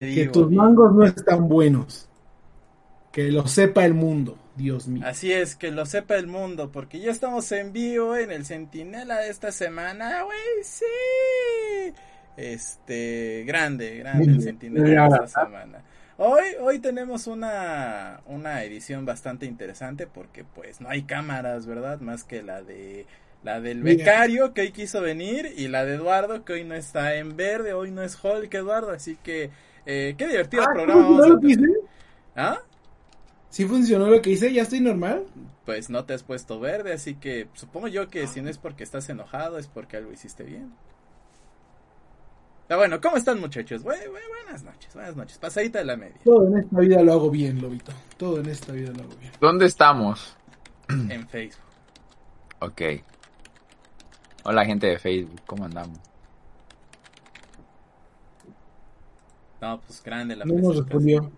que tus mangos no están buenos. Que lo sepa el mundo, Dios mío. Así es, que lo sepa el mundo, porque ya estamos en vivo en el Centinela de esta semana, güey, sí. Este, grande, grande el Centinela de esta semana. Hoy, hoy tenemos una, una edición bastante interesante porque pues no hay cámaras, ¿verdad? Más que la de la del becario que hoy quiso venir y la de Eduardo que hoy no está en verde, hoy no es Hulk Eduardo, así que eh, qué divertido ah, programa vamos a tener. ¿Ah? ¿Sí funcionó lo que hice? ¿Ya estoy normal? Pues no te has puesto verde, así que supongo yo que si no es porque estás enojado, es porque algo hiciste bien. Pero bueno, ¿cómo están muchachos? buenas noches, buenas noches. Pasadita de la media. Todo en esta vida lo hago bien, Lobito. Todo en esta vida lo hago bien. ¿Dónde estamos? En Facebook. Ok. Hola gente de Facebook, ¿cómo andamos? No, pues grande la No nos respondió.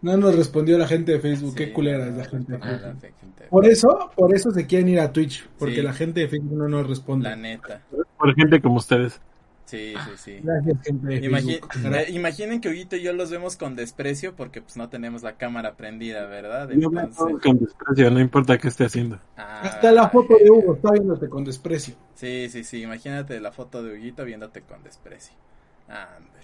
No nos respondió la gente de Facebook. Qué culera es la gente de Facebook. Por eso, por eso se quieren ir a Twitch. Porque la gente de Facebook no nos responde. La neta. Por gente como ustedes. Sí, sí, sí. Gracias, gente de eh, imaginen que Huguito y yo los vemos con desprecio porque pues no tenemos la cámara prendida, ¿verdad? Yo con desprecio, no importa qué esté haciendo. Ah, Hasta la foto de Hugo está viéndote con desprecio. Sí, sí, sí. Imagínate la foto de Huguito viéndote con desprecio. Ah, hombre.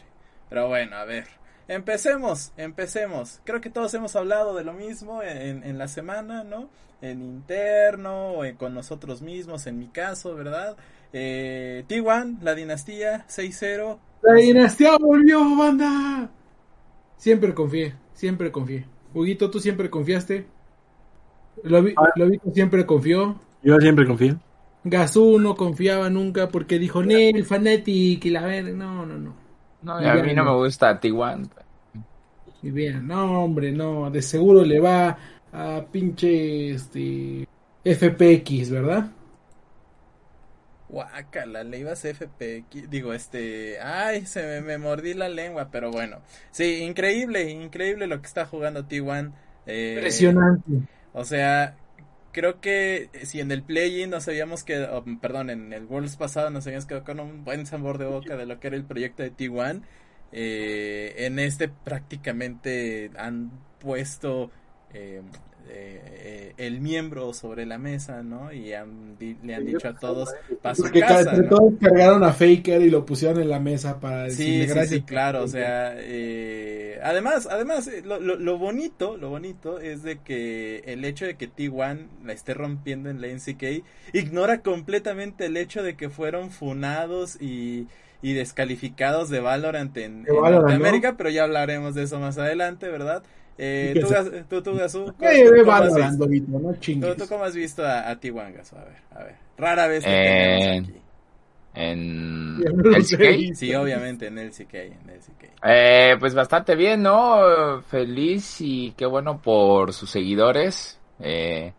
Pero bueno, a ver. Empecemos, empecemos. Creo que todos hemos hablado de lo mismo en, en la semana, ¿no? En interno, o con nosotros mismos, en mi caso, ¿verdad? Eh, T1, la dinastía 6-0. La dinastía volvió, banda. Siempre confié, siempre confié. Huguito, tú siempre confiaste. Lo, vi, ah. siempre confió. Yo siempre confié. Gazú no confiaba nunca porque dijo, Nel, Fanatic y la ver. No, no, no. No, a mí no me gusta T1. Y bien, no, hombre, no, de seguro le va a pinche este FPX, ¿verdad? Guacala, le ibas FPX, digo, este, ay, se me, mordí la lengua, pero bueno, sí, increíble, increíble lo que está jugando T1. Eh, Impresionante. O sea, creo que si en el play-in nos habíamos quedado, perdón, en el Worlds pasado nos habíamos quedado con un buen sabor de boca de lo que era el proyecto de T1, eh, en este prácticamente han puesto eh, eh, el miembro sobre la mesa, ¿no? Y le han dicho a todos para su casa, entre todos cargaron a Faker y lo pusieron en la mesa para decirle sí, gracias. Sí, claro, o sea, eh, además, además, eh, lo, lo, bonito, lo bonito es de que el hecho de que T1 la esté rompiendo en la NCK ignora completamente el hecho de que fueron funados y y descalificados de Valorant en, en Norteamérica, pero ya hablaremos de eso más adelante, ¿verdad? Eh, tú, tú, Gasú, ¿cómo, has visto a, a T1 Gasú? A ver, a ver. Rara vez que eh, aquí. En el CK. Sí, obviamente en el CK. En el CK. Eh, pues bastante bien, ¿no? Feliz y qué bueno por sus seguidores. Eh,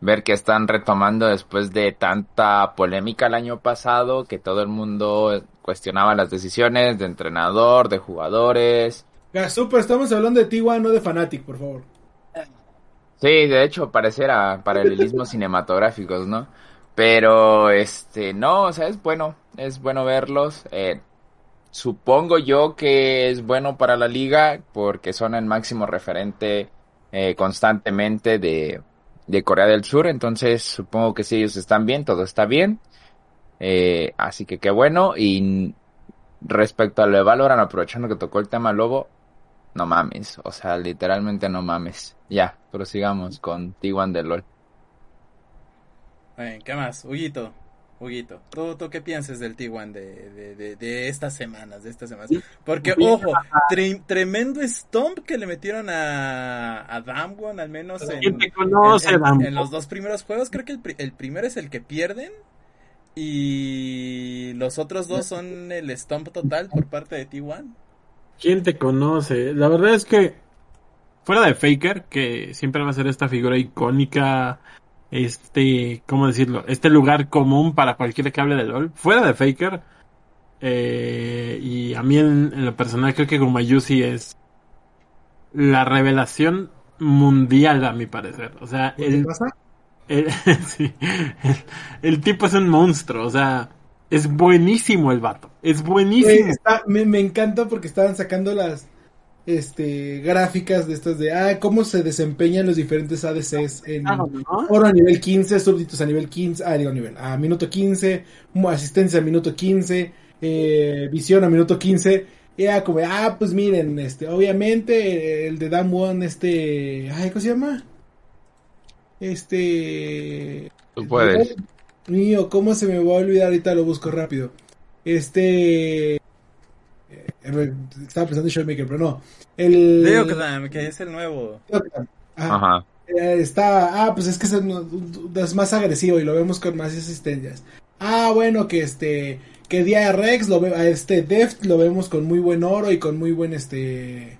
ver que están retomando después de tanta polémica el año pasado, que todo el mundo cuestionaba las decisiones de entrenador, de jugadores. Super, estamos hablando de T1, no de Fanatic, por favor. Sí, de hecho, pareciera paralelismos cinematográficos, ¿no? Pero, este, no, o sea, es bueno, es bueno verlos. Eh, supongo yo que es bueno para la liga porque son el máximo referente eh, constantemente de, de, Corea del Sur. Entonces, supongo que si ellos están bien, todo está bien. Eh, así que qué bueno. Y respecto a lo de Valorant, aprovechando que tocó el tema Lobo, no mames, o sea, literalmente no mames. Ya, prosigamos con T1 de LOL. ¿Qué más? Huguito, Huguito, ¿tú, ¿tú qué piensas del T1 de, de, de, estas semanas, de estas semanas? Porque, ojo, tremendo stomp que le metieron a, a Damwon, al menos en, en, los dos primeros juegos. Creo que el, el primero es el que pierden y los otros dos son el stomp total por parte de T1. ¿Quién te conoce? La verdad es que fuera de Faker, que siempre va a ser esta figura icónica, este, ¿cómo decirlo? Este lugar común para cualquiera que hable de LOL. Fuera de Faker, eh, y a mí en, lo personal creo que Gumayusi es la revelación mundial a mi parecer. O sea, el, pasa? El, el tipo es un monstruo, o sea, es buenísimo el vato. Es buenísimo. me, me, encanta porque estaban sacando las este gráficas de estas de ah, cómo se desempeñan los diferentes ADCs en Ah, ¿no? oro a nivel 15, súbditos a nivel 15, ah, digo nivel, a minuto 15, mo- asistencia a minuto 15, eh, visión a minuto 15. Y era como, ah, pues miren, este, obviamente el de Damwon, este, ay, ¿cómo se llama? Este, Tú puedes. Mío, ¿cómo se me va a olvidar? Ahorita lo busco rápido. Este. eh, Estaba pensando en Showmaker, pero no. El. Deokdam, que es el nuevo. Deokdam. Ajá. Ajá. Eh, está. Ah, pues es que es, es más agresivo y lo vemos con más asistencias. Ah, bueno, que este. Que Dia Rex lo ve, a este Deft lo vemos con muy buen oro y con muy buen este.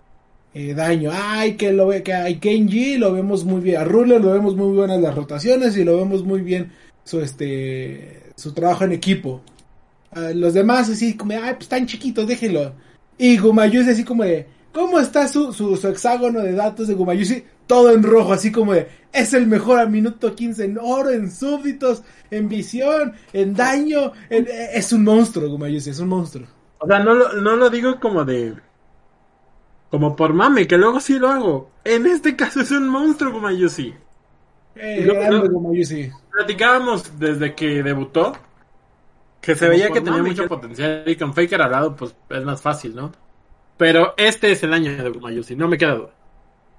eh, daño. Ay, que lo ve, que a Kenji lo vemos muy bien. A Ruler lo vemos muy buenas las rotaciones y lo vemos muy bien su este su trabajo en equipo. Ah, los demás así como, ay, pues están chiquitos, déjenlo. Y Gumayusi así como de, ¿cómo está su, su, su hexágono de datos de Gumayusi? Todo en rojo, así como de, es el mejor a minuto 15 en oro, en súbditos, en visión, en daño. eh, es un monstruo, Gumayusi, es un monstruo. O sea, no lo, no lo digo como de. Como por mame, que luego sí lo hago. En este caso es un monstruo como Eh, yo-. Platicábamos desde que debutó que se Como veía que tenía mucho que- potencial y con Faker al lado, pues es más fácil, ¿no? Pero este es el año de Gumayusi, no me queda duda.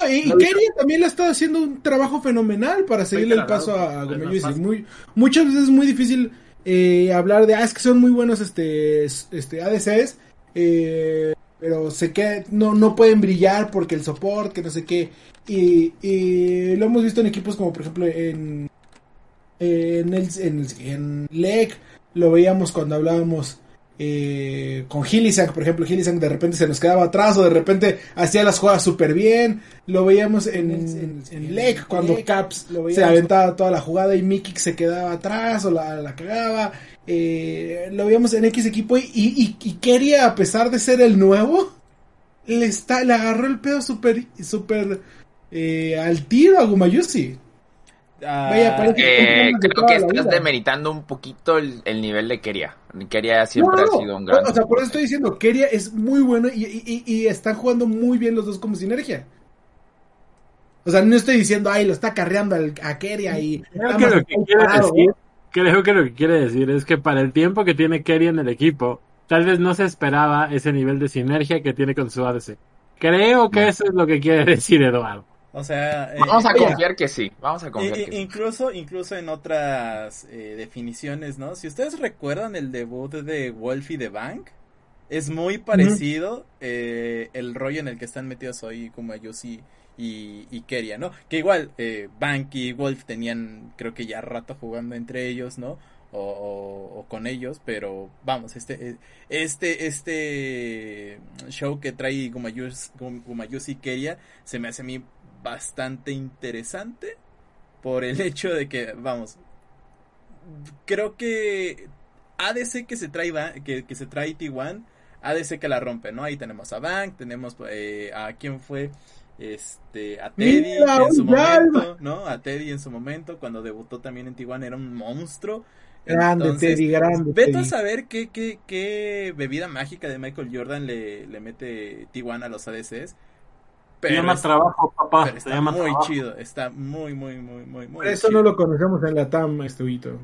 Y, y No, Keria también le ha estado haciendo un trabajo fenomenal para seguirle el paso a, a es más Gumayusi. fácil. Muy, muchas veces es muy difícil eh, hablar de, ah, es que son muy buenos este, este ADCs, eh, pero sé que no, no pueden brillar porque el support, que no sé qué. Y, lo hemos visto en equipos como por ejemplo en, en, en, en LEC, lo veíamos cuando hablábamos eh, con Hillisang, por ejemplo, Hillisang de repente se nos quedaba atrás o de repente hacía las jugadas súper bien. Lo veíamos en, en, cuando Caps se aventaba toda la jugada y Mickey se quedaba atrás o la, la cagaba. Eh, lo veíamos en X equipo y, y, y Keria, a pesar de ser el nuevo, le, está, le agarró el pedo súper súper eh, al tiro a Gumayusi. Ah, Vaya, parece Eh, creo toda que estás vida. demeritando un poquito el, el nivel de Keria. Keria siempre No, no, ha sido un gran. O sea, por eso estoy diciendo, Keria es muy bueno y, y, y- y están jugando muy bien los dos como sinergia. O sea, no estoy diciendo, ay, lo está carreando al- a Keria y... Creo que lo que quiere decir, ¿no? creo que lo que quiere decir es que para el tiempo que tiene Kerry en el equipo, tal vez no se esperaba ese nivel de sinergia que tiene con su ADC. Creo que No. eso es lo que quiere decir Eduardo. O sea, eh, Vamos a Mira. confiar que sí. Vamos a confiar que sí. incluso, incluso en otras eh, definiciones, ¿no? Si ustedes recuerdan el debut de Wolfie de Bank, es muy parecido eh, el rollo en el que están metidos hoy como Yusi y, y Keria, ¿no? Que igual, eh, Bank y Wolf tenían, creo que ya rato jugando entre ellos, ¿no? O, o- o con ellos, pero vamos, este, este, este show que trae Gumayusi, Keria se me hace a mí bastante interesante por el hecho de que, vamos, creo que ADC que se trae, que, que se trae T1, ADC que la rompe, ¿no? Ahí tenemos a Bank, tenemos eh, a quién fue, este, a Teddy Mira, en su momento, ¿no? A Teddy en su momento, cuando debutó también en T1 era un monstruo. Grande, Entonces, Teddy, grande, Vete a saber qué, qué, qué bebida mágica de Michael Jordan le, le mete T1 a los ADCs. Se llama es- trabajo, papá. pero Se está llama muy trabajo. chido, está muy, muy, muy, muy, muy eso chido. no lo conocemos en la TAM, Huguito.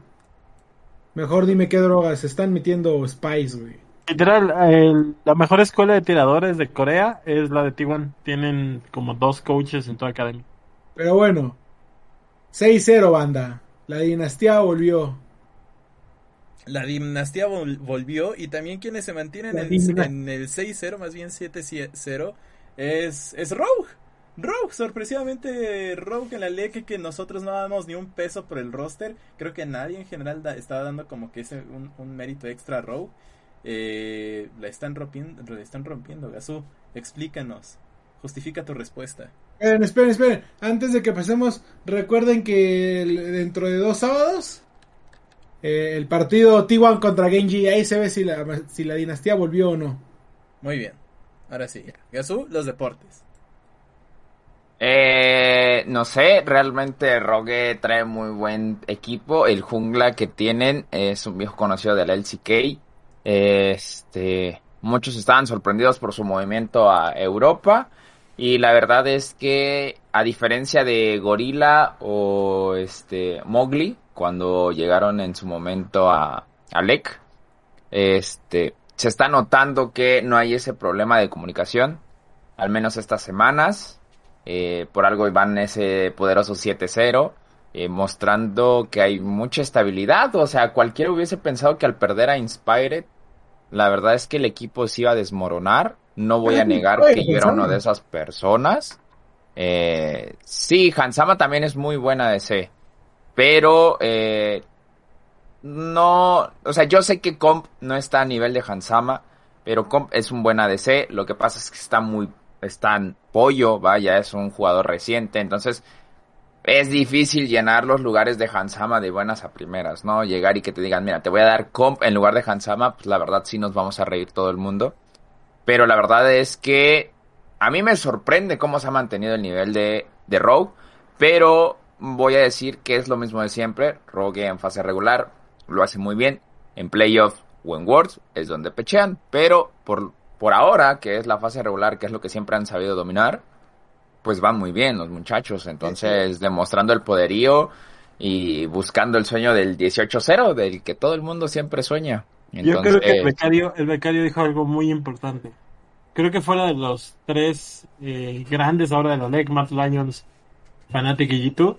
Mejor dime qué drogas se están metiendo Spice, güey. Literal, el- la mejor escuela de tiradores de Corea es la de T1. Tienen como dos coaches en toda academia. Pero bueno, 6-0, banda. La dinastía volvió. La dinastía vol- volvió y también quienes se mantienen La en, dinastía. en el 6-0, más bien 7-0, es, es Rogue. Rogue, sorpresivamente Rogue en la LEC que nosotros no damos ni un peso por el roster. Creo que nadie en general da- estaba dando como que ese un, un mérito extra a Rogue. Eh, la están rompiendo, la están rompiendo, Gazú. Explícanos. Justifica tu respuesta. Esperen, esperen, esperen. Antes de que pasemos, recuerden que dentro de dos sábados, eh, el partido T1 contra Genji, ahí se ve si la, si la dinastía volvió o no. Muy bien. Ahora sí. Gazú, los deportes. Eh, no sé, realmente Rogue trae muy buen equipo. El jungla que tienen es un viejo conocido de la LCK. Este, muchos estaban sorprendidos por su movimiento a Europa. Y la verdad es que, a diferencia de Gorilla o este Mowgli, cuando llegaron en su momento a, a este, se está notando que no hay ese problema de comunicación, al menos estas semanas. Eh, por algo van ese poderoso 7-0, eh, mostrando que hay mucha estabilidad. O sea, cualquiera hubiese pensado que al perder a Inspired, la verdad es que el equipo se iba a desmoronar. No voy a negar que yo era una de esas personas. Eh, sí, Hansama también es muy buena DC. Pero eh, no, o sea, yo sé que Comp no está a nivel de Hansama, pero Comp es un buen ADC. Lo que pasa es que está muy, está en pollo, vaya, es un jugador reciente, entonces es difícil llenar los lugares de Hansama de buenas a primeras, ¿no? Llegar y que te digan, mira, te voy a dar Comp en lugar de Hansama, pues la verdad sí nos vamos a reír todo el mundo. Pero la verdad es que a mí me sorprende cómo se ha mantenido el nivel de, de Rogue, pero voy a decir que es lo mismo de siempre. Rogue en fase regular lo hace muy bien. En playoff o en Worlds es donde pechean, pero por, por ahora, que es la fase regular, que es lo que siempre han sabido dominar, pues van muy bien los muchachos. Entonces, demostrando el poderío y buscando el sueño del 18-0, del que todo el mundo siempre sueña. Entonces, Yo creo que el becario, el becario dijo algo muy importante. Creo que fuera de los tres eh, grandes ahora de la LEC, Matt Lions, Fanatic y G2,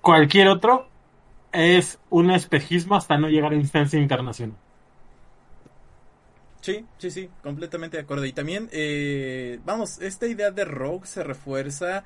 cualquier otro es un espejismo hasta no llegar a instancia internacional. Sí, sí, sí, completamente de acuerdo. Y también, eh, vamos, esta idea de Rogue se refuerza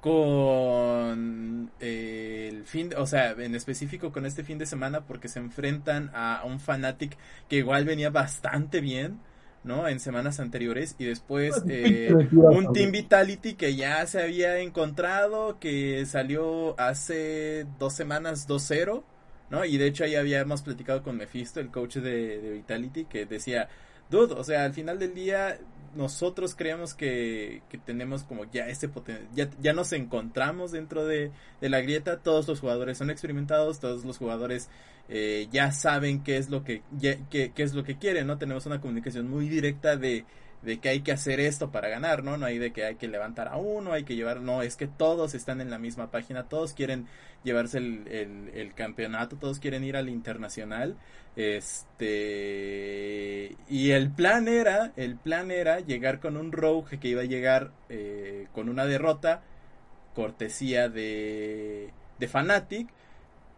con eh, el fin, o sea, en específico con este fin de semana porque se enfrentan a un Fanatic que igual venía bastante bien ¿no? En semanas anteriores y después eh, un Team Vitality que ya se había encontrado, que salió hace dos semanas 2-0, ¿no? Y de hecho ahí habíamos platicado con Mephisto, el coach de, de Vitality, que decía, dude, o sea, al final del día nosotros creemos que, que tenemos como ya ese potencial, ya, ya nos encontramos dentro de, de, la grieta, todos los jugadores son experimentados, todos los jugadores eh, ya saben qué es lo que, qué, es lo que quieren, ¿no? Tenemos una comunicación muy directa de, de que hay que hacer esto para ganar, ¿no? No hay de que hay que levantar a uno, hay que llevar, no, es que todos están en la misma página, todos quieren llevarse el, el, campeonato, todos quieren ir al internacional, este, y el plan era, el plan era llegar con un Rogue que iba a llegar eh, con una derrota, cortesía de, de Fnatic,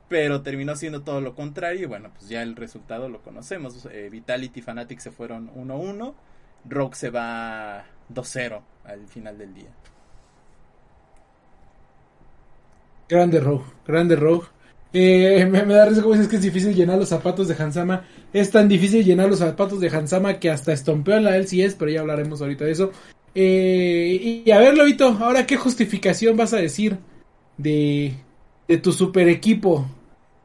pero terminó siendo todo lo contrario y bueno, pues ya el resultado lo conocemos. Eh, Vitality y Fnatic se fueron 1-1, Rogue se va 2-0 al final del día. Grande Rogue, grande Rogue. Eh, me, da risa como dices que es difícil llenar los zapatos de Hansama. Es tan difícil llenar los zapatos de Hansama que hasta estompeó en la LCS, pero ya hablaremos ahorita de eso. Eh, y, a ver, Lobito, ahora qué justificación vas a decir de, de tu super equipo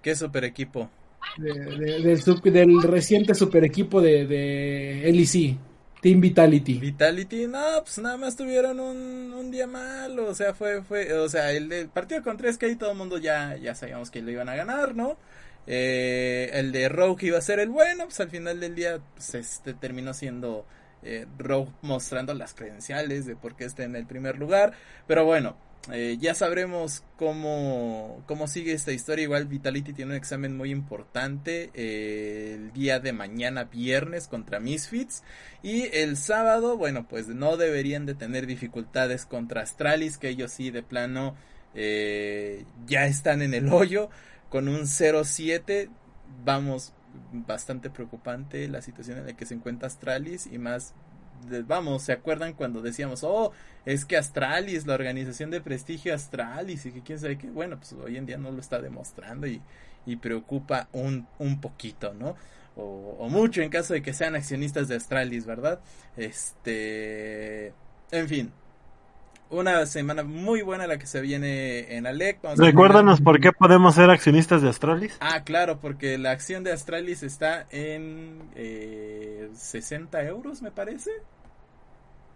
¿Qué super equipo? del, reciente super equipo de, de LEC, Team Vitality. Vitality, no, pues nada más tuvieron un, un día malo, o sea, fue, fue, o sea, el, partido con 3K y todo el mundo ya, ya sabíamos que lo iban a ganar, ¿no? Eh, el de Rogue iba a ser el bueno, pues al final del día pues, este, terminó siendo eh, Rogue mostrando las credenciales de por qué está en el primer lugar, pero bueno, eh, ya sabremos cómo, cómo sigue esta historia. Igual Vitality tiene un examen muy importante eh, el día de mañana viernes contra Misfits. Y el sábado, bueno, pues no deberían de tener dificultades contra Astralis, que ellos sí de plano eh, ya están en el hoyo con un 0-7. Vamos, bastante preocupante la situación en la que se encuentra Astralis y más vamos, ¿se acuerdan cuando decíamos, oh, es que Astralis, la organización de prestigio Astralis y que quién sabe qué? Bueno, pues hoy en día no lo está demostrando y, y preocupa un, un poquito, ¿no? O, o, mucho en caso de que sean accionistas de Astralis, ¿verdad? Este, en fin. Una semana muy buena la que se viene en Alec. Recuérdanos por qué podemos ser accionistas de Astralis. Ah, claro, porque la acción de Astralis está en eh, 60 euros, me parece.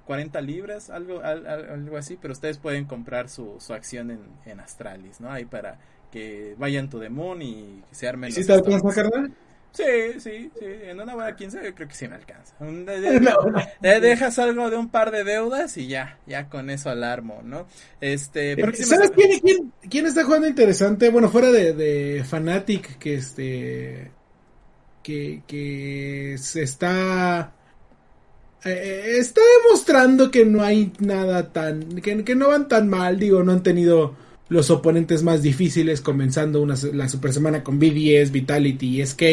40 libras, algo, algo así, pero ustedes pueden comprar su, su acción en, en, Astralis, ¿no? Ahí para que vayan to the moon y se armen. ¿Sí te alcanza, carnal? Sí, sí, sí, en una buena 15 creo que sí me alcanza. dejas algo de un par de deudas y ya, ya con eso alarmo, ¿no? Este, eh, ¿Sabes quién, quién, está jugando interesante? Bueno, fuera de, de Fanatic, que este, que, que se está, eh, está demostrando que no hay nada tan, que, que no van tan mal, digo, no han tenido los oponentes más difíciles, comenzando una, la super semana con BDS, Vitality y SK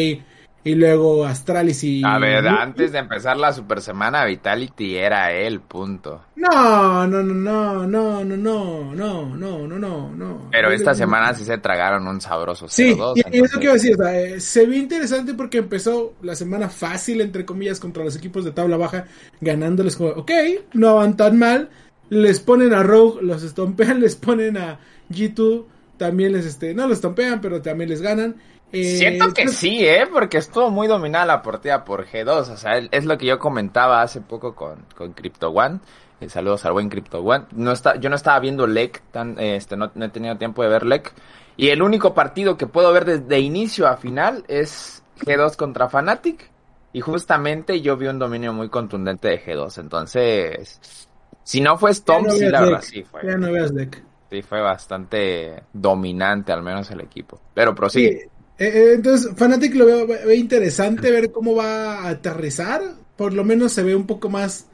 y luego Astralis y... A ver, antes de empezar la super semana, Vitality era él, punto. No, no, no, no, no, no, no, no, no, no, no, no. Pero esta semana sí se tragaron un sabroso 0-2. Sí, y eso que iba a decir, o sea, eh, se ve interesante porque empezó la semana fácil, entre comillas, contra los equipos de tabla baja, ganándoles como, ok, no van tan mal, les ponen a Rogue, los estompean, les ponen a G2, también les, este, no los estompean, pero también les ganan. Eh, Siento que sí, ¿eh? Porque estuvo muy dominada la partida por G2. O sea, es lo que yo comentaba hace poco con, con Crypto One. Eh, saludos al buen Crypto One. No está, yo no estaba viendo LEC, tan, este, no, he tenido tiempo de ver LEC. Y el único partido que puedo ver desde inicio a final es G2 contra Fnatic. Y justamente yo vi un dominio muy contundente de G2. Entonces, si no fue Stomp, sí, la verdad, sí fue. Ya no veas LEC. Sí, fue bastante dominante, al menos el equipo. Pero prosigue. Eh, eh, entonces, Fanatic lo veo, interesante ver cómo va a aterrizar. Por lo menos se ve un poco más,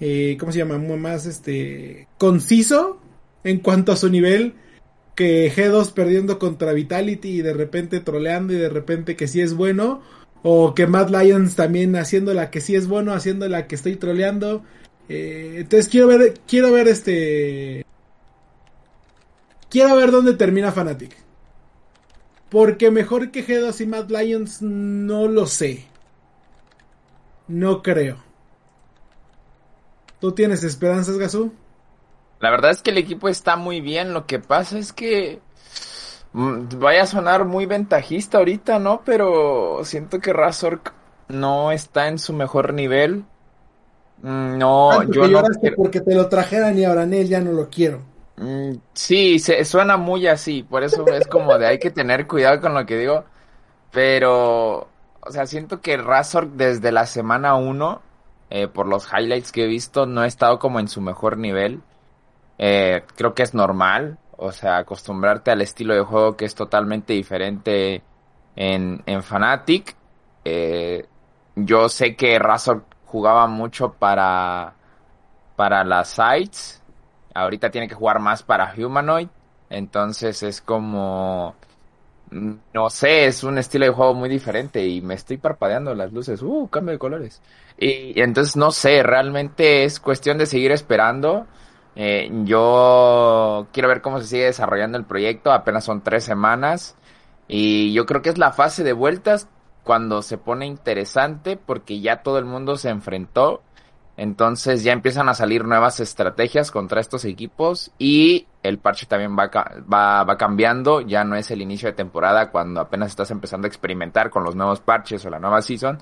eh, ¿cómo se llama? Más este conciso en cuanto a su nivel. Que G2 perdiendo contra Vitality y de repente troleando y de repente que sí es bueno. O que Mad Lions también haciendo la que sí es bueno, haciendo la que estoy troleando. entonces quiero ver, quiero ver este... Quiero ver dónde termina Fanatic. Porque mejor que G2 y Mad Lions no lo sé. No creo. ¿Tú tienes esperanzas, Gazú? La verdad es que el equipo está muy bien. Lo que pasa es que mm, vaya a sonar muy ventajista ahorita, ¿no? Pero siento que Razork no está en su mejor nivel. Mm, no, yo no. Porque te lo trajeran y ahora en él ya no lo quiero. Mm, sí, se, suena muy así, por eso es como de hay que tener cuidado con lo que digo, pero, o sea, siento que Razor desde la semana 1, eh, por los highlights que he visto, no ha estado como en su mejor nivel. Eh, creo que es normal, o sea, acostumbrarte al estilo de juego que es totalmente diferente en, en Fnatic. Eh, yo sé que Razor jugaba mucho para, para las sites Ahorita tiene que jugar más para Humanoid. Entonces es como... No sé, es un estilo de juego muy diferente y me estoy parpadeando las luces. Uh, cambio de colores. Y, entonces no sé, realmente es cuestión de seguir esperando. Eh, yo quiero ver cómo se sigue desarrollando el proyecto. Apenas son tres semanas. Y yo creo que es la fase de vueltas cuando se pone interesante porque ya todo el mundo se enfrentó entonces ya empiezan a salir nuevas estrategias contra estos equipos y el parche también va, va, va, cambiando. Ya no es el inicio de temporada cuando apenas estás empezando a experimentar con los nuevos parches o la nueva season.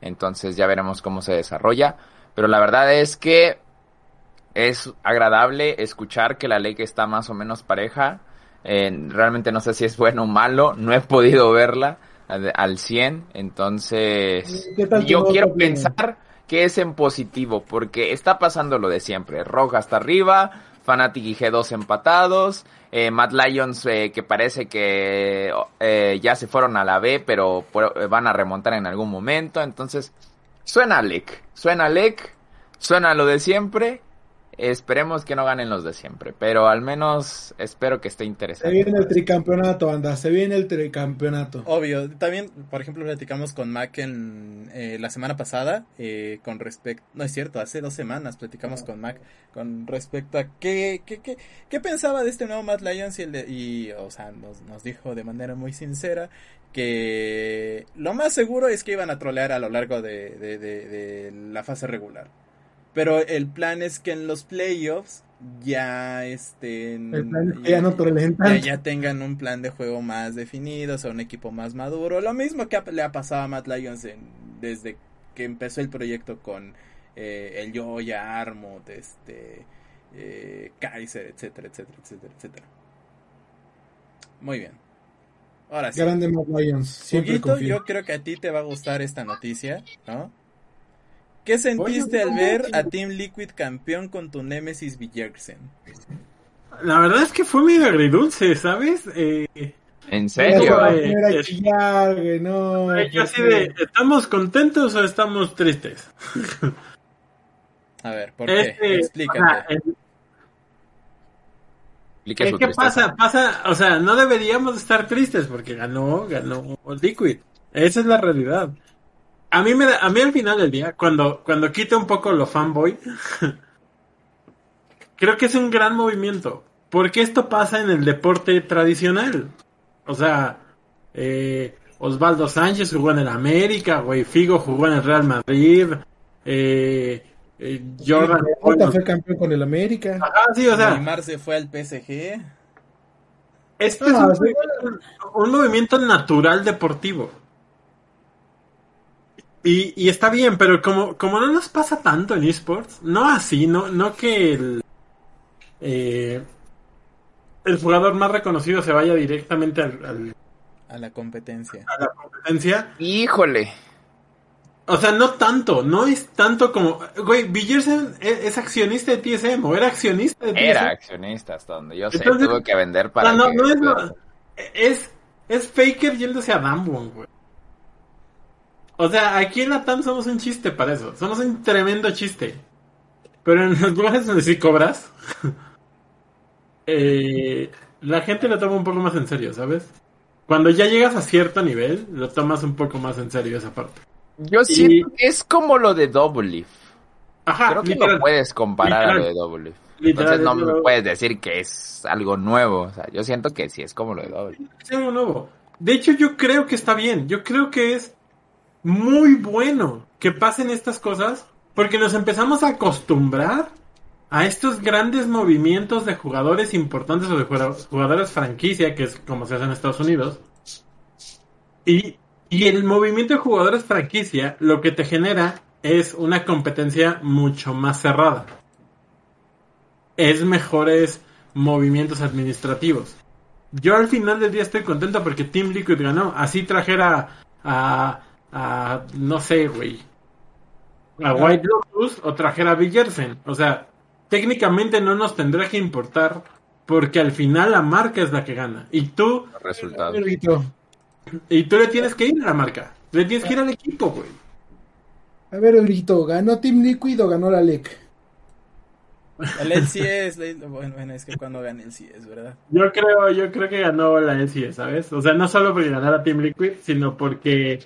Entonces ya veremos cómo se desarrolla. Pero la verdad es que es agradable escuchar que la ley que está más o menos pareja. Eh, realmente no sé si es bueno o malo. No he podido verla al 100. Entonces yo quiero pensar que es en positivo, porque está pasando lo de siempre. Roja hasta arriba, Fnatic y G2 empatados, eh, Mad Lions eh, que parece que eh, ya se fueron a la B, pero van a remontar en algún momento. Entonces, suena LEC, suena LEC, suena lo de siempre. Esperemos que no ganen los de siempre, pero al menos espero que esté interesante. Se viene el tricampeonato, anda, se viene el tricampeonato. Obvio, también, por ejemplo, platicamos con Mac en eh, la semana pasada, eh, con respecto, no es cierto, hace dos semanas platicamos con Mac con respecto a qué, qué, qué, qué pensaba de este nuevo Mad Lions y, el y o sea, nos, nos dijo de manera muy sincera que lo más seguro es que iban a trolear a lo largo de, de, de la fase regular. Pero el plan es que en los playoffs ya estén ya, no ya, ya, tengan un plan de juego más definido, o sea, un equipo más maduro. Lo mismo que le ha pasado a Matt Lions desde que empezó el proyecto con eh, el Joya, Armut, este, eh, Kaiser, etcétera, etcétera, etcétera, etcétera. Muy bien. Ahora sí. Grande. Siempre Huguito, confío. yo creo que a ti te va a gustar esta noticia, ¿no? ¿Qué sentiste al ver a Team Liquid campeón con tu Nemesis Villersen? La verdad es que fue medio agridulce, ¿sabes? Eh, ¿En serio? era Es- chillar, güey, no. yo así de, ¿estamos contentos o estamos tristes? A ver, ¿por qué? Este, o sea, Explícate. el- Explique Es que pasa, pasa, o sea, no deberíamos estar tristes porque ganó, ganó Liquid. Esa es la realidad. A mí me da- a mí al final del día, cuando, cuando quita un poco lo fanboy, creo que es un gran movimiento. Porque esto pasa en el deporte tradicional. O sea, eh, Osvaldo Sánchez jugó en el América, güey, Figo jugó en el Real Madrid, eh, eh, Jordan. Fue campeón con el América. Ajá, sí, o sea, Neymar se fue al PSG. Este Ah, es un, sí. movimiento- un movimiento natural deportivo. Y, y está bien, pero como, como no nos pasa tanto en esports, no así, no, no que el, eh, el jugador más reconocido se vaya directamente al- al- A la competencia. a la competencia. Híjole. O sea, no tanto, no es tanto como... Güey, Villersen es, es accionista de TSM, o era accionista de TSM. Era accionista hasta donde yo sé. Entonces- tuvo que vender para no, que no es, es, es Faker yéndose a Damwon, güey. O sea, aquí en la TAM somos un chiste para eso. Somos un tremendo chiste. Pero en los lugares donde sí cobras, eh, la gente lo toma un poco más en serio, ¿sabes? Cuando ya llegas a cierto nivel, lo tomas un poco más en serio esa parte. Yo siento que es como lo de Double Leaf. Ajá, Creo que literal, lo puedes comparar a lo de Double Leaf. literal, Entonces no me puedes decir que es algo nuevo. O sea, yo siento que sí es como lo de Double Leaf. es algo nuevo. De hecho, yo creo que está bien. Yo creo que es muy bueno que pasen estas cosas porque nos empezamos a acostumbrar a estos grandes movimientos de jugadores importantes o de jugado- jugadores franquicia, que es como se hace en Estados Unidos. Y, y el movimiento de jugadores franquicia lo que te genera es una competencia mucho más cerrada. Es mejores movimientos administrativos. Yo al final del día estoy contento porque Team Liquid ganó. Así trajera a, a no sé, güey. A White Lotus o trajera a Villersen. O sea, técnicamente no nos tendrá que importar porque al final la marca es la que gana. Y tú, y tú le tienes que ir a la marca. Le tienes que ir al equipo, güey. A ver, Huguito, ¿ganó Team Liquid o ganó la LEC? El LCS, la- bueno, bueno, es que cuando gane el CS, ¿verdad? Yo creo, yo creo que ganó la LCS, ¿sabes? O sea, no solo porque ganara Team Liquid, sino porque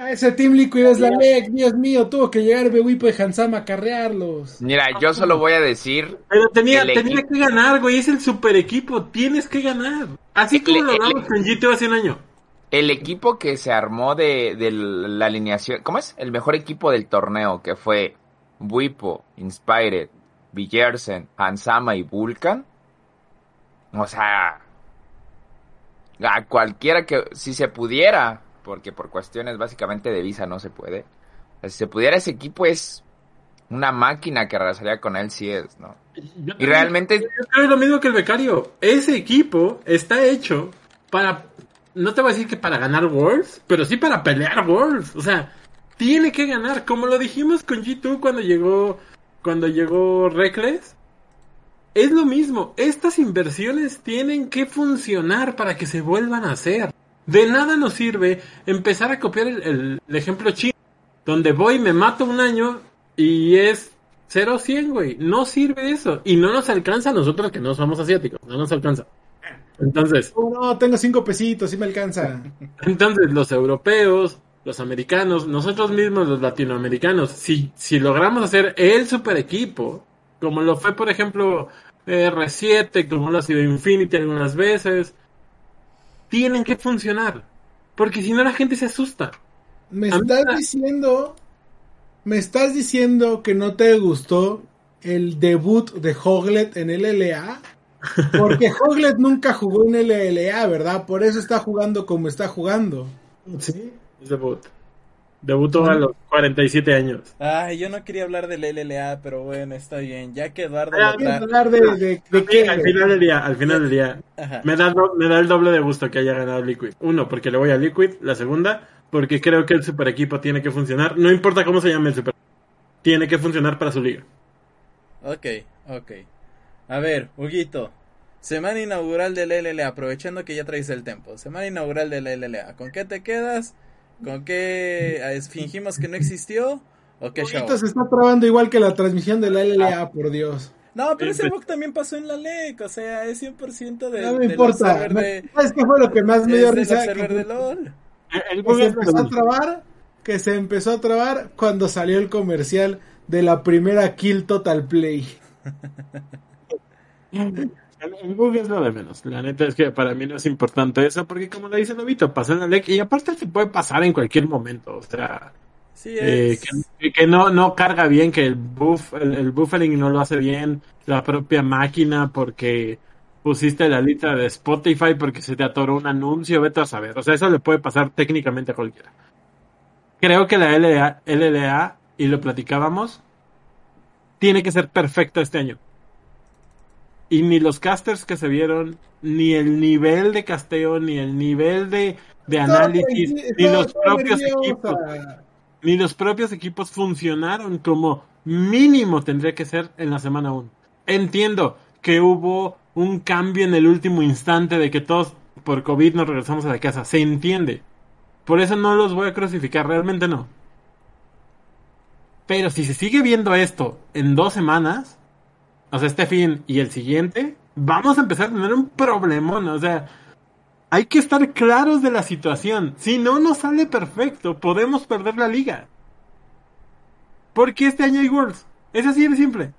Ah, ese Team Liquid es la LEC, Dios mío, tuvo que llegar Bewipo y Hansama a carrearlos. Mira, yo solo voy a decir Pero tenía, El tenía equipo. que ganar, güey. Es el super equipo. Tienes que ganar. Así como El- lo hablamos con G2 hace un año. el equipo que se armó de, de la alineación. ¿Cómo es? El mejor equipo del torneo que fue Wipo, Inspired, Villersen, Hansama y Vulcan. O sea, a cualquiera que, si se pudiera, porque por cuestiones básicamente de visa no se puede, si se pudiera ese equipo es una máquina que regresaría con él si es, ¿no? Yo Y realmente, Yo creo lo mismo que el becario. Ese equipo está hecho para. No te voy a decir que para ganar Worlds, pero sí para pelear Worlds. O sea, tiene que ganar. Como lo dijimos con G2 cuando llegó. Cuando llegó Reckless. Es lo mismo. Estas inversiones tienen que funcionar para que se vuelvan a hacer. De nada nos sirve empezar a copiar el, el- el ejemplo chino. Donde voy, me mato un año y es 0-100, güey. No sirve eso. Y no nos alcanza a nosotros que no somos asiáticos. No nos alcanza. Entonces, Oh, no, tengo cinco pesitos, sí me alcanza. entonces los europeos, los americanos, nosotros mismos los latinoamericanos, si, si logramos hacer el super equipo, como lo fue por ejemplo R7, como lo ha sido Infinity algunas veces, tienen que funcionar. Porque si no la gente se asusta. Me A estás diciendo, me estás diciendo que no te gustó el debut de Hoglet en LLA. Porque Hoglet nunca jugó en LLA, ¿verdad? Por eso está jugando como está jugando. Sí, es debut. Debutó a los 47 años. Ay, yo no quería hablar del LLA, pero bueno, está bien. Ya que Eduardo Ah, lo ¿Quieres tra- hablar de, de, de Sí, qué? al final del día, al final del día, Ajá. me da, me da el doble de gusto que haya ganado Liquid. Uno, porque le voy a Liquid. La segunda, porque creo que el super equipo tiene que funcionar. No importa cómo se llame el super tiene que funcionar para su liga. Ok, ok. A ver, Huguito. Semana inaugural del LLA, aprovechando que ya traes el tempo. Semana inaugural del LLA. ¿Con qué te quedas? ¿Con qué eh, fingimos que no existió? ¿O qué show? Se está trabando igual que la transmisión de la LLA, por Dios. No, pero ese bug también pasó en la LEC, o sea, es 100% de, No me del importa. de, ¿Sabes qué fue lo que más me dio risa? Que, de LOL. El que se empezó a trabar, que se empezó a trabar cuando salió el comercial de la primera Kill Total Play. El, el bug es lo de menos. La neta es que para mí no es importante eso, porque como le dice Novito, pasó en la LEC y aparte se puede pasar en cualquier momento. O sea, Sí, eh, que, que no, no carga bien, que el buff, el, el buffering no lo hace bien la propia máquina porque pusiste la lista de Spotify porque se te atoró un anuncio, vete a saber. O sea, eso le puede pasar técnicamente a cualquiera. Creo que la LA, LLA, y lo platicábamos, tiene que ser perfecta este año. Y ni los casters que se vieron, ni el nivel de casteo, ni el nivel de, de análisis, ni los propios equipos ni los propios equipos funcionaron como mínimo tendría que ser en la semana 1. Entiendo que hubo un cambio en el último instante de que todos por COVID nos regresamos a la casa. Se entiende. Por eso no los voy a crucificar, realmente no. Pero si se sigue viendo esto en dos semanas, o sea, este fin y el siguiente, vamos a empezar a tener un problemón. O sea, hay que estar claros de la situación. Si no nos sale perfecto, podemos perder la liga. Porque este año hay Worlds. Es así de simple.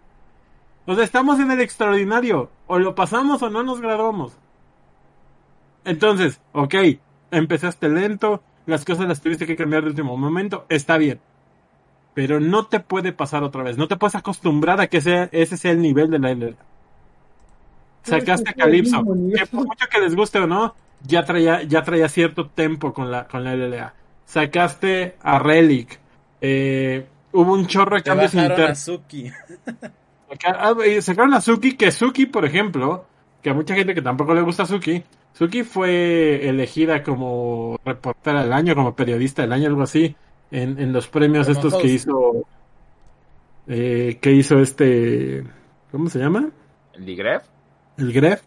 O sea, estamos en el extraordinario. O lo pasamos o no nos graduamos. Entonces, ok, empezaste lento, las cosas las tuviste que cambiar de último momento, está bien. Pero no te puede pasar otra vez. No te puedes acostumbrar a que sea, ese sea el nivel de la LLA. Sacaste a Calypso. Que por mucho que les guste o no, ya traía, ya traía cierto tempo con la, con la LLA. Sacaste a Relic. Eh, hubo un chorro de Te cambios internos. Suki. Ah, Sacaron a Suki, que Suki, por ejemplo, que a mucha gente que tampoco le gusta Suki, Suki fue elegida como reportera del año, como periodista del año, algo así, en, en los premios Como estos host. que hizo, eh, que hizo este, ¿cómo se llama? ¿El Digref? El Gref.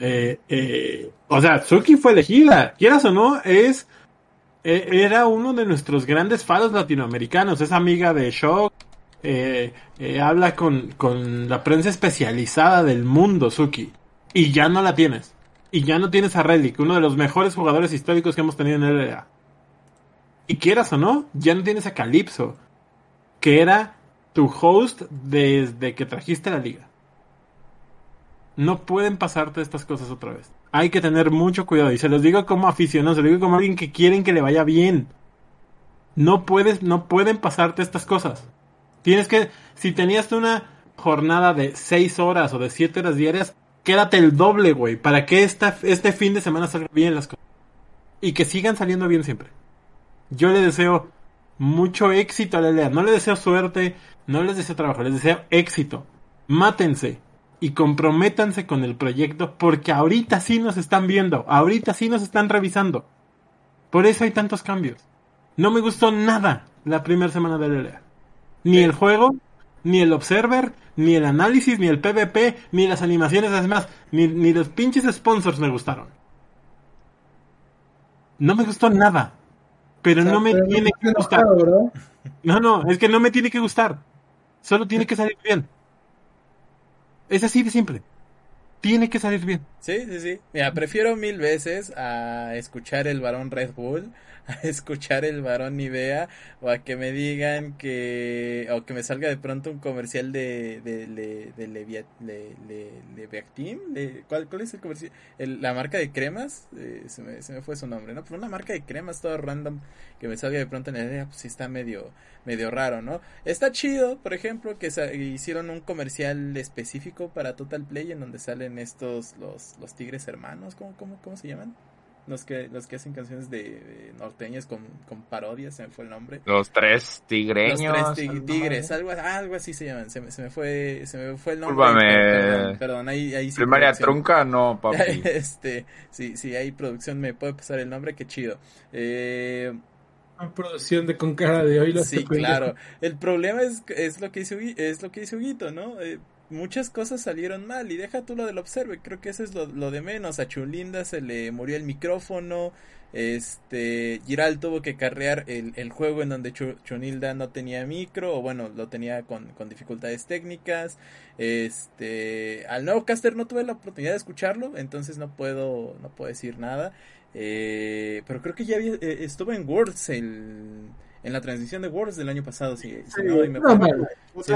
Eh, eh, o sea, Suki fue elegida, quieras o no, es, eh, era uno de nuestros grandes faros latinoamericanos, es amiga de Shock, eh, eh, habla con, con la prensa especializada del mundo, Suki, y ya no la tienes. Y ya no tienes a Relic, uno de los mejores jugadores históricos que hemos tenido en LLA. Y quieras o no, ya no tienes a Calypso, que era tu host desde que trajiste la liga. No pueden pasarte estas cosas otra vez. Hay que tener mucho cuidado. Y se los digo como aficionado, se lo digo como alguien que quieren que le vaya bien. No puedes, no pueden pasarte estas cosas. Tienes que, si tenías una jornada de 6 horas o de 7 horas diarias, quédate el doble, güey, para que esta, este fin de semana salgan bien las cosas. Y que sigan saliendo bien siempre. Yo le deseo mucho éxito a la LEA. No le deseo suerte, no les deseo trabajo, les deseo éxito. Mátense y comprométanse con el proyecto porque ahorita sí nos están viendo, ahorita sí nos están revisando. Por eso hay tantos cambios. No me gustó nada la primera semana de la LEA. Ni el juego, ni el observer, ni el análisis, ni el PvP, ni las animaciones, además, ni, ni los pinches sponsors me gustaron. No me gustó nada. Pero no me Pero tiene que gustar. No, no, es que no me tiene que gustar. Solo tiene que salir bien. Es así de simple. Tiene que salir bien. Sí, sí, sí. Mira, prefiero mil veces a escuchar el varón Red Bull, a escuchar el varón Nivea, o a que me digan que, o que me salga de pronto un comercial de, de, de, de Leviactim, Le- ¿cuál, ¿cuál es el comercial? El- la marca de cremas, eh, se, me, se me fue su nombre, ¿no? Pero una marca de cremas todo random que me salga de pronto en la idea, pues sí está medio, medio raro, ¿no? Está chido, por ejemplo, que hicieron un comercial específico para Total Play en donde salen estos, los, los tigres hermanos, ¿cómo, cómo, cómo se llaman? los que, los que hacen canciones de, de norteñas con, con parodias, se me fue el nombre. Los tres tigreños. Los tres tigres, algo, algo así se llaman, se me, se me fue, se me fue el nombre. Perdón, perdón, ahí, ahí sí Primaria producción. trunca, no, papi. este, sí, sí, ahí producción me puede pasar el nombre, qué chido. Eh, producción de con cara de hoy. lo Sí, claro. El problema es, es lo que dice es lo que dice Huguito, ¿no? Eh, muchas cosas salieron mal y deja tú lo del Observe, creo que eso es lo, lo de menos. A Chulinda se le murió el micrófono, este, Giral tuvo que carrear el, el juego en donde Chu- Chunilda no tenía micro, o bueno, lo tenía con, con dificultades técnicas. Este, al nuevo caster no tuve la oportunidad de escucharlo, entonces no puedo, no puedo decir nada. Eh, pero creo que ya había, eh, estuvo en Worlds el, en la transmisión de Worlds del año pasado, si, si no, y me No, acuerdo. man. Sí,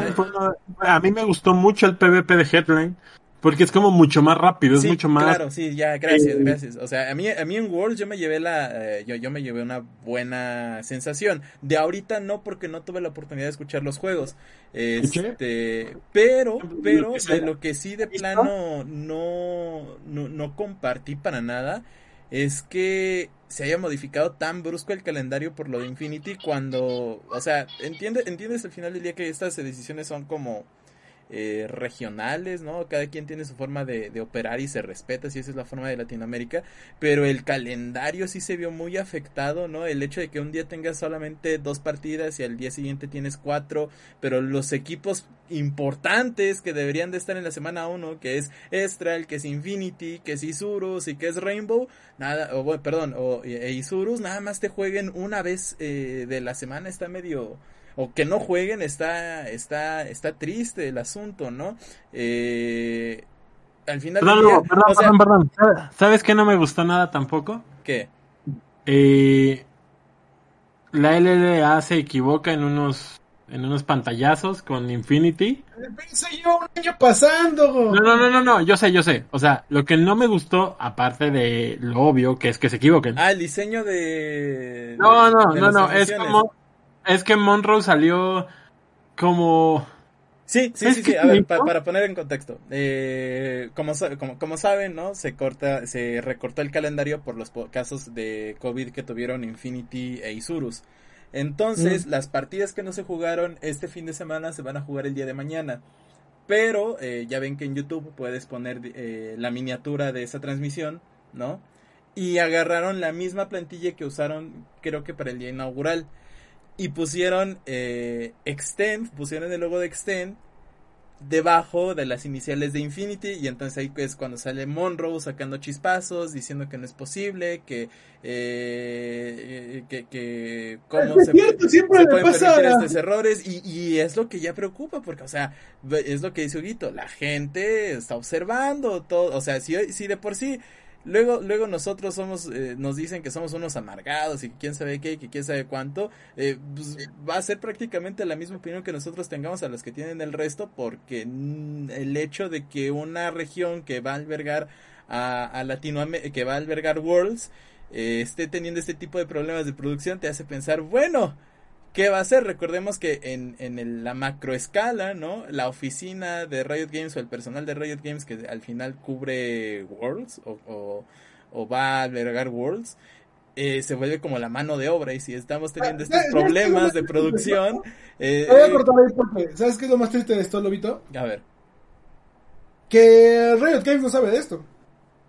A mí me gustó mucho el PvP de Headline porque es como mucho más rápido, es Sí, mucho más... Claro, sí, ya, gracias, Eh, gracias. O sea, a mí, a mí en Worlds yo me llevé la, eh, yo, yo me llevé una buena sensación. De ahorita no, porque no tuve la oportunidad de escuchar los juegos. Este, pero, pero de lo que sí de plano no, no, no compartí para nada es que se haya modificado tan brusco el calendario por lo de Infinity cuando, o sea, entiende, entiendes al final del día que estas decisiones son como eh, regionales, ¿no? Cada quien tiene su forma de, operar y se respeta, si esa es la forma de Latinoamérica, pero el calendario sí se vio muy afectado, ¿no? El hecho de que un día tengas solamente dos partidas y al día siguiente tienes cuatro, pero los equipos importantes que deberían de estar en la semana 1, que es Estral, que es Infinity, que es Isurus y que es Rainbow, nada, o bueno, perdón, o e Isurus, nada más te jueguen una vez eh, de la semana, está medio o que no jueguen está está está triste el asunto no eh, al final Perdón, día, perdón, o sea, perdón, perdón. ¿Sabes- ¿Sabes qué no me gustó nada tampoco? ¿qué? Eh, la LLA se equivoca en unos en unos pantallazos con Infinity. Eso lleva un año pasando. No, no, no, no, no, yo sé, yo sé. O sea, lo que no me gustó, aparte de lo obvio, que es que se equivoquen. ah el diseño de no, de- no, de no, no, es como, es que Monroe salió como, Sí, sí, ¿Sabes sí, sí. A ver, pa- para poner en contexto. Eh, como, como, como saben, ¿no? Se corta, se recortó el calendario por los casos de COVID que tuvieron Infinity e Isurus. Entonces, las partidas que no se jugaron este fin de semana se van a jugar el día de mañana. Pero eh, ya ven que en YouTube puedes poner eh, la miniatura de esa transmisión, ¿no? Y agarraron la misma plantilla que usaron, creo que para el día inaugural. Y pusieron eh, Extend, pusieron el logo de Extend debajo de las iniciales de Infinity y entonces ahí es cuando sale Monroe sacando chispazos diciendo que no es posible que eh, que, que cómo Es se, cierto, siempre se pueden pasa. permitir estos errores y, y es lo que ya preocupa porque o sea es lo que dice Huguito la gente está observando todo o sea si, si de por sí Luego, luego nosotros somos, eh, nos dicen que somos unos amargados y que quién sabe qué, que quién sabe cuánto, eh, pues, va a ser prácticamente la misma opinión que nosotros tengamos a los que tienen el resto, porque mm, el hecho de que una región que va a albergar a, a Latinoamérica, que va a albergar Worlds, eh, esté teniendo este tipo de problemas de producción, te hace pensar, bueno, ¿Qué va a hacer? Recordemos que en, en el- la macroescala, ¿no? La oficina de Riot Games o el personal de Riot Games que al final cubre Worlds o, o- o va a albergar Worlds, eh, se vuelve como la mano de obra y si estamos teniendo estos Ah, ¿sabes qué es lo problemas de producción... eh, voy a eh, cortar ahí porque, ¿sabes qué es lo más triste de esto, Lobito? a ver, Que Riot Games no sabe de esto.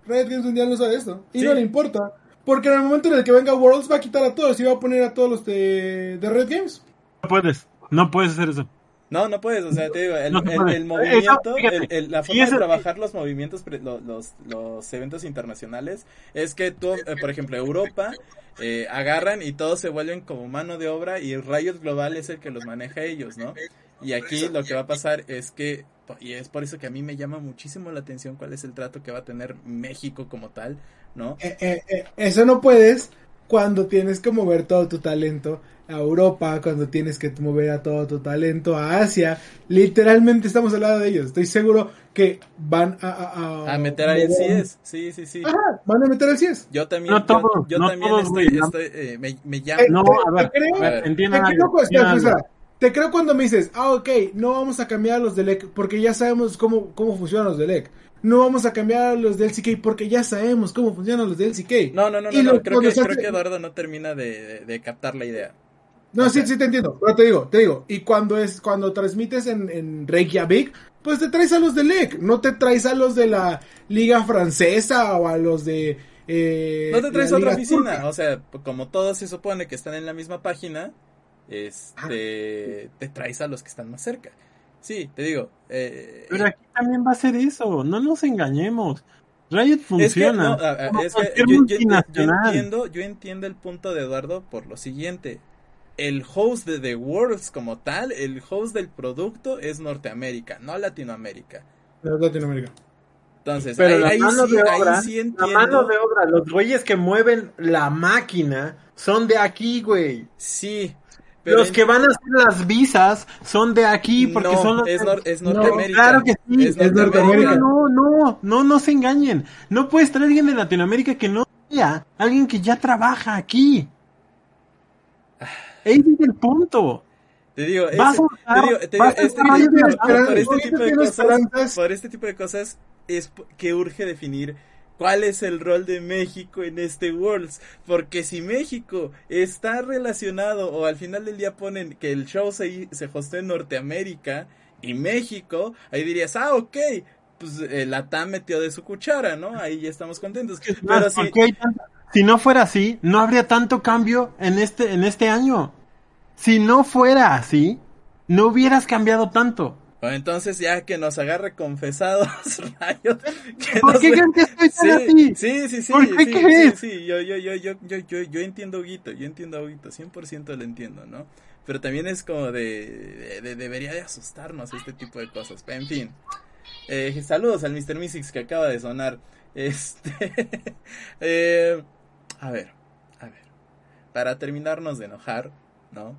Riot Games Mundial no sabe de esto. Y Sí. no le importa. Porque en el momento en el que venga Worlds va a quitar a todos y va a poner a todos los de, de Riot Games. no puedes, no puedes hacer eso. No, no puedes, o sea, te digo, el, No el- movimiento, el- el- la forma de trabajar los movimientos, los, los eventos internacionales, es que tú, eh, por ejemplo, Europa, eh, agarran y todos se vuelven como mano de obra y Riot Global es el que los maneja ellos, ¿no? Y aquí lo que va a pasar es que, y es por eso que a mí me llama muchísimo la atención cuál es el trato que va a tener México como tal, ¿no? Eh, eh, eh, eso no puedes cuando tienes que mover todo tu talento a Europa, cuando tienes que mover a todo tu talento a Asia. Literalmente estamos al lado de ellos. Estoy seguro que van a... A, a- A meter mover- CS, sí, sí, sí. Ajá, van a meter el CIES. Yo también, No yo- todos, yo, no también todos, estoy, güey, no. estoy, eh, me. Eh, No, te- a ver, te creo- a ver, te entiendan Te algo, creo, espera, entiendan algo. espera. te creo cuando me dices, ah, ok, no vamos a cambiar a los del LEC porque ya sabemos cómo, cómo funcionan los del LEC. No vamos a cambiar a los del LCK porque ya sabemos cómo funcionan los del LCK. No, no, no, Y no, no, creo, que, creo hace- que Eduardo no termina de, de- de captar la idea. No, O sí, sea- sí te entiendo, pero te digo, te digo, y cuando es, cuando transmites en, en Reykjavik, pues te traes a los de LEC, no te traes a los de la liga francesa o a los de... eh, No te traes a otra oficina, turca. o sea, como todos se supone que están en la misma página, este, te traes a los que están más cerca. Sí, te digo. eh, Pero aquí también va a ser eso, no nos engañemos. Riot es que, funciona. no, a- como es que yo, yo- entiendo, yo entiendo el punto de Eduardo por lo siguiente. El host de The Worlds como tal, el host del producto es Norteamérica, no Latinoamérica. Pero es Latinoamérica. Entonces, Pero ahí, la ahí mano sí, de ahí obra, sí la mano de obra, los güeyes que mueven la máquina son de aquí, güey. Sí, pero Los en- que van a hacer las visas son de aquí porque no, son los es, nor- es No, Norteamérica. Claro que sí, Es Norteamérica. No, no, no, no se engañen. No puedes traer a alguien de Latinoamérica que no sea alguien que ya trabaja aquí. Ese es el punto. Te digo, este, por- este tipo de cosas, este tipo de cosas es que urge definir cuál es el rol de México en este Worlds, porque si México está relacionado o al final del día ponen que el show se, se en Norteamérica y México, ahí dirías, ah, ok, pues eh, la TAM metió de su cuchara, ¿no? Ahí ya estamos contentos. Pero si, ¿por qué hay tanta- Si no fuera así, no habría tanto cambio en este, en este año. Si no fuera así, no hubieras cambiado tanto. Entonces ya que nos agarre confesados, que ¿Por qué creen que estoy tan Sí, así? sí, sí, sí, ¿Por qué sí, crees? sí, sí, yo, yo, yo, yo, yo, yo, yo entiendo a yo entiendo a Huguito, 100% lo entiendo, ¿no? Pero también es como de, de- de- debería de asustarnos este tipo de cosas, en fin. Eh, saludos al Mr. Mystics que acaba de sonar, este, eh, a ver, a ver, para terminarnos de enojar, ¿no?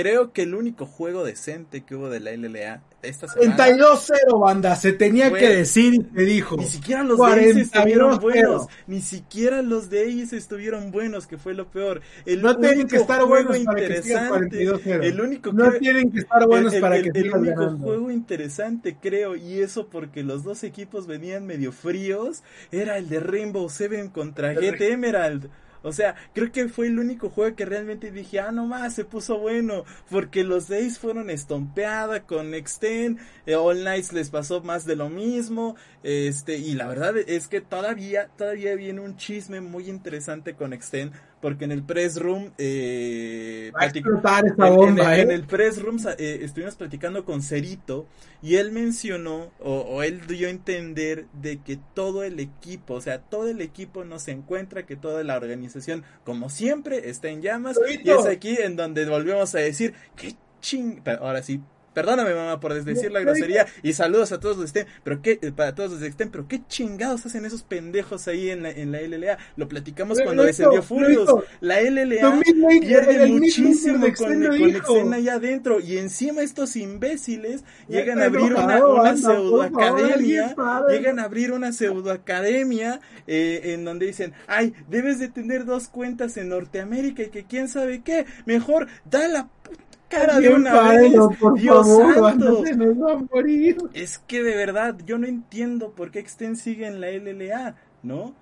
Creo que el único juego decente que hubo de la LLA esta semana... 32-0, banda, se tenía que decir y te dijo. Ni siquiera los de Ace estuvieron 42-0. buenos. Ni siquiera los de Ace estuvieron buenos, que fue lo peor. El No tienen único que estar juego buenos para que sigas interesante. 42-0. El único No que- tienen que estar buenos el, para el- que el único ganando. juego interesante, creo, y eso porque los dos equipos venían medio fríos, era el de Rainbow Seven contra El GT Emerald. O sea, creo que fue el único juego que realmente dije, ah, no más, se puso bueno. Porque los Days fueron estompeada con Extend, eh, All Nights les pasó más de lo mismo. Este, y la verdad es que todavía, todavía viene un chisme muy interesante con Extend. Porque en el press room, eh, Va a platic- explotar esa en- en, bomba, en ¿eh? el press room eh, estuvimos platicando con Cerito y él mencionó o, o él dio a entender de que todo el equipo, o sea, todo el equipo no se encuentra, que toda la organización, como siempre, está en llamas y es aquí en donde volvemos a decir que ching, pero ahora sí. Perdóname mamá por decir la grosería y saludos a todos los que estén, pero qué, eh, para todos los que estén, pero qué chingados hacen esos pendejos ahí en la, en la LLA. Lo platicamos cuando descendió hizo. La LLA pierde muchísimo de con. Extend allá adentro y encima estos imbéciles llegan a abrir una, una pseudoacademia llegan a abrir una pseudoacademia eh, en donde dicen ay debes de tener dos cuentas en Norteamérica y que quién sabe qué mejor da la puta cara de una vez por Dios favor, santo se nos va a morir. es que de verdad yo no entiendo por qué Extend sigue en la LLA, ¿no?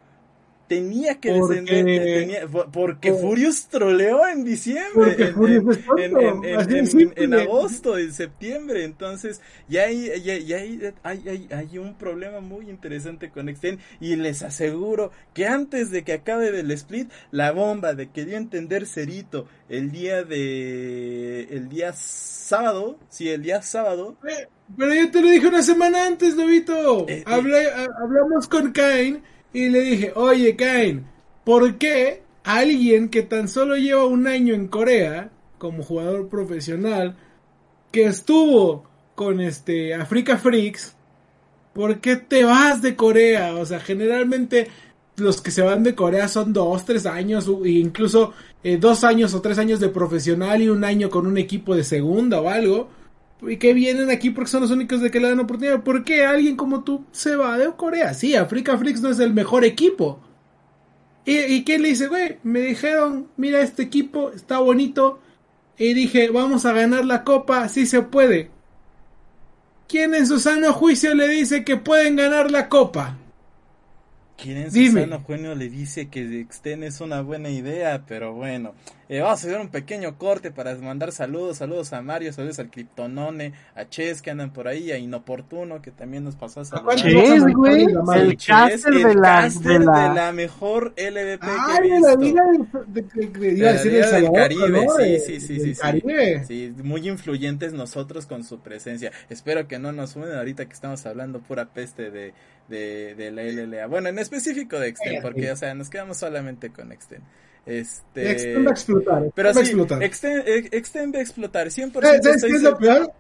Tenía que Porque- descender, tenía- por- porque por- Furious troleó en diciembre, Porque en, Furious en- en- en- agosto, en septiembre, entonces ya hay, ya, ya hay, hay, un problema muy interesante con Extend y les aseguro que antes de que acabe del split, la bomba de que dio a entender Cerito el día de, el día sábado, sí, el día sábado, Pero yo te lo dije una semana antes, Lobito. Eh, eh. Hablé- hablamos con Kain y le dije, oye Kain, ¿por qué alguien que tan solo lleva un año en Corea como jugador profesional, que estuvo con este Africa Freaks, ¿por qué te vas de Corea? O sea, generalmente los que se van de Corea son dos, tres años, o incluso eh, dos años o tres años de profesional y un año con un equipo de segunda o algo. Y que vienen aquí porque son los únicos de que le dan oportunidad. ¿Por qué alguien como tú se va de Corea? Sí, Africa Freaks no es el mejor equipo. ¿Y, y qué le dice, güey? Me dijeron, mira este equipo, está bonito. y dije, vamos a ganar la copa, sí se puede. ¿Quién en su sano juicio le dice que pueden ganar la copa? ¿Quién en Dime. su sano juicio le dice que Exten es una buena idea? Pero bueno, eh, vamos a hacer un pequeño corte para mandar saludos, saludos a Mario, saludos al Kryptonone, a Ches que andan por ahí, a Inoportuno que también nos pasó a saludar. Ches, güey, el Ches, caster el de la, caster de la- de la mejor LVP que he visto. la Liga de, de- de- de- iba a decir El del Salvador, Caribe, ¿no? sí, sí, sí, sí, sí. Caribe. Sí, muy influyentes nosotros con su presencia. Espero que no nos suenen ahorita que estamos hablando pura peste de, de, de la LLA. Bueno, en específico de Exten, Cállate. porque, o sea, nos quedamos solamente con Exten. Este... Extend va a explotar. Pero va a sí, explotar. Exten, ex- Exten va a explotar, 100% ¿Sabes qué es lo peor?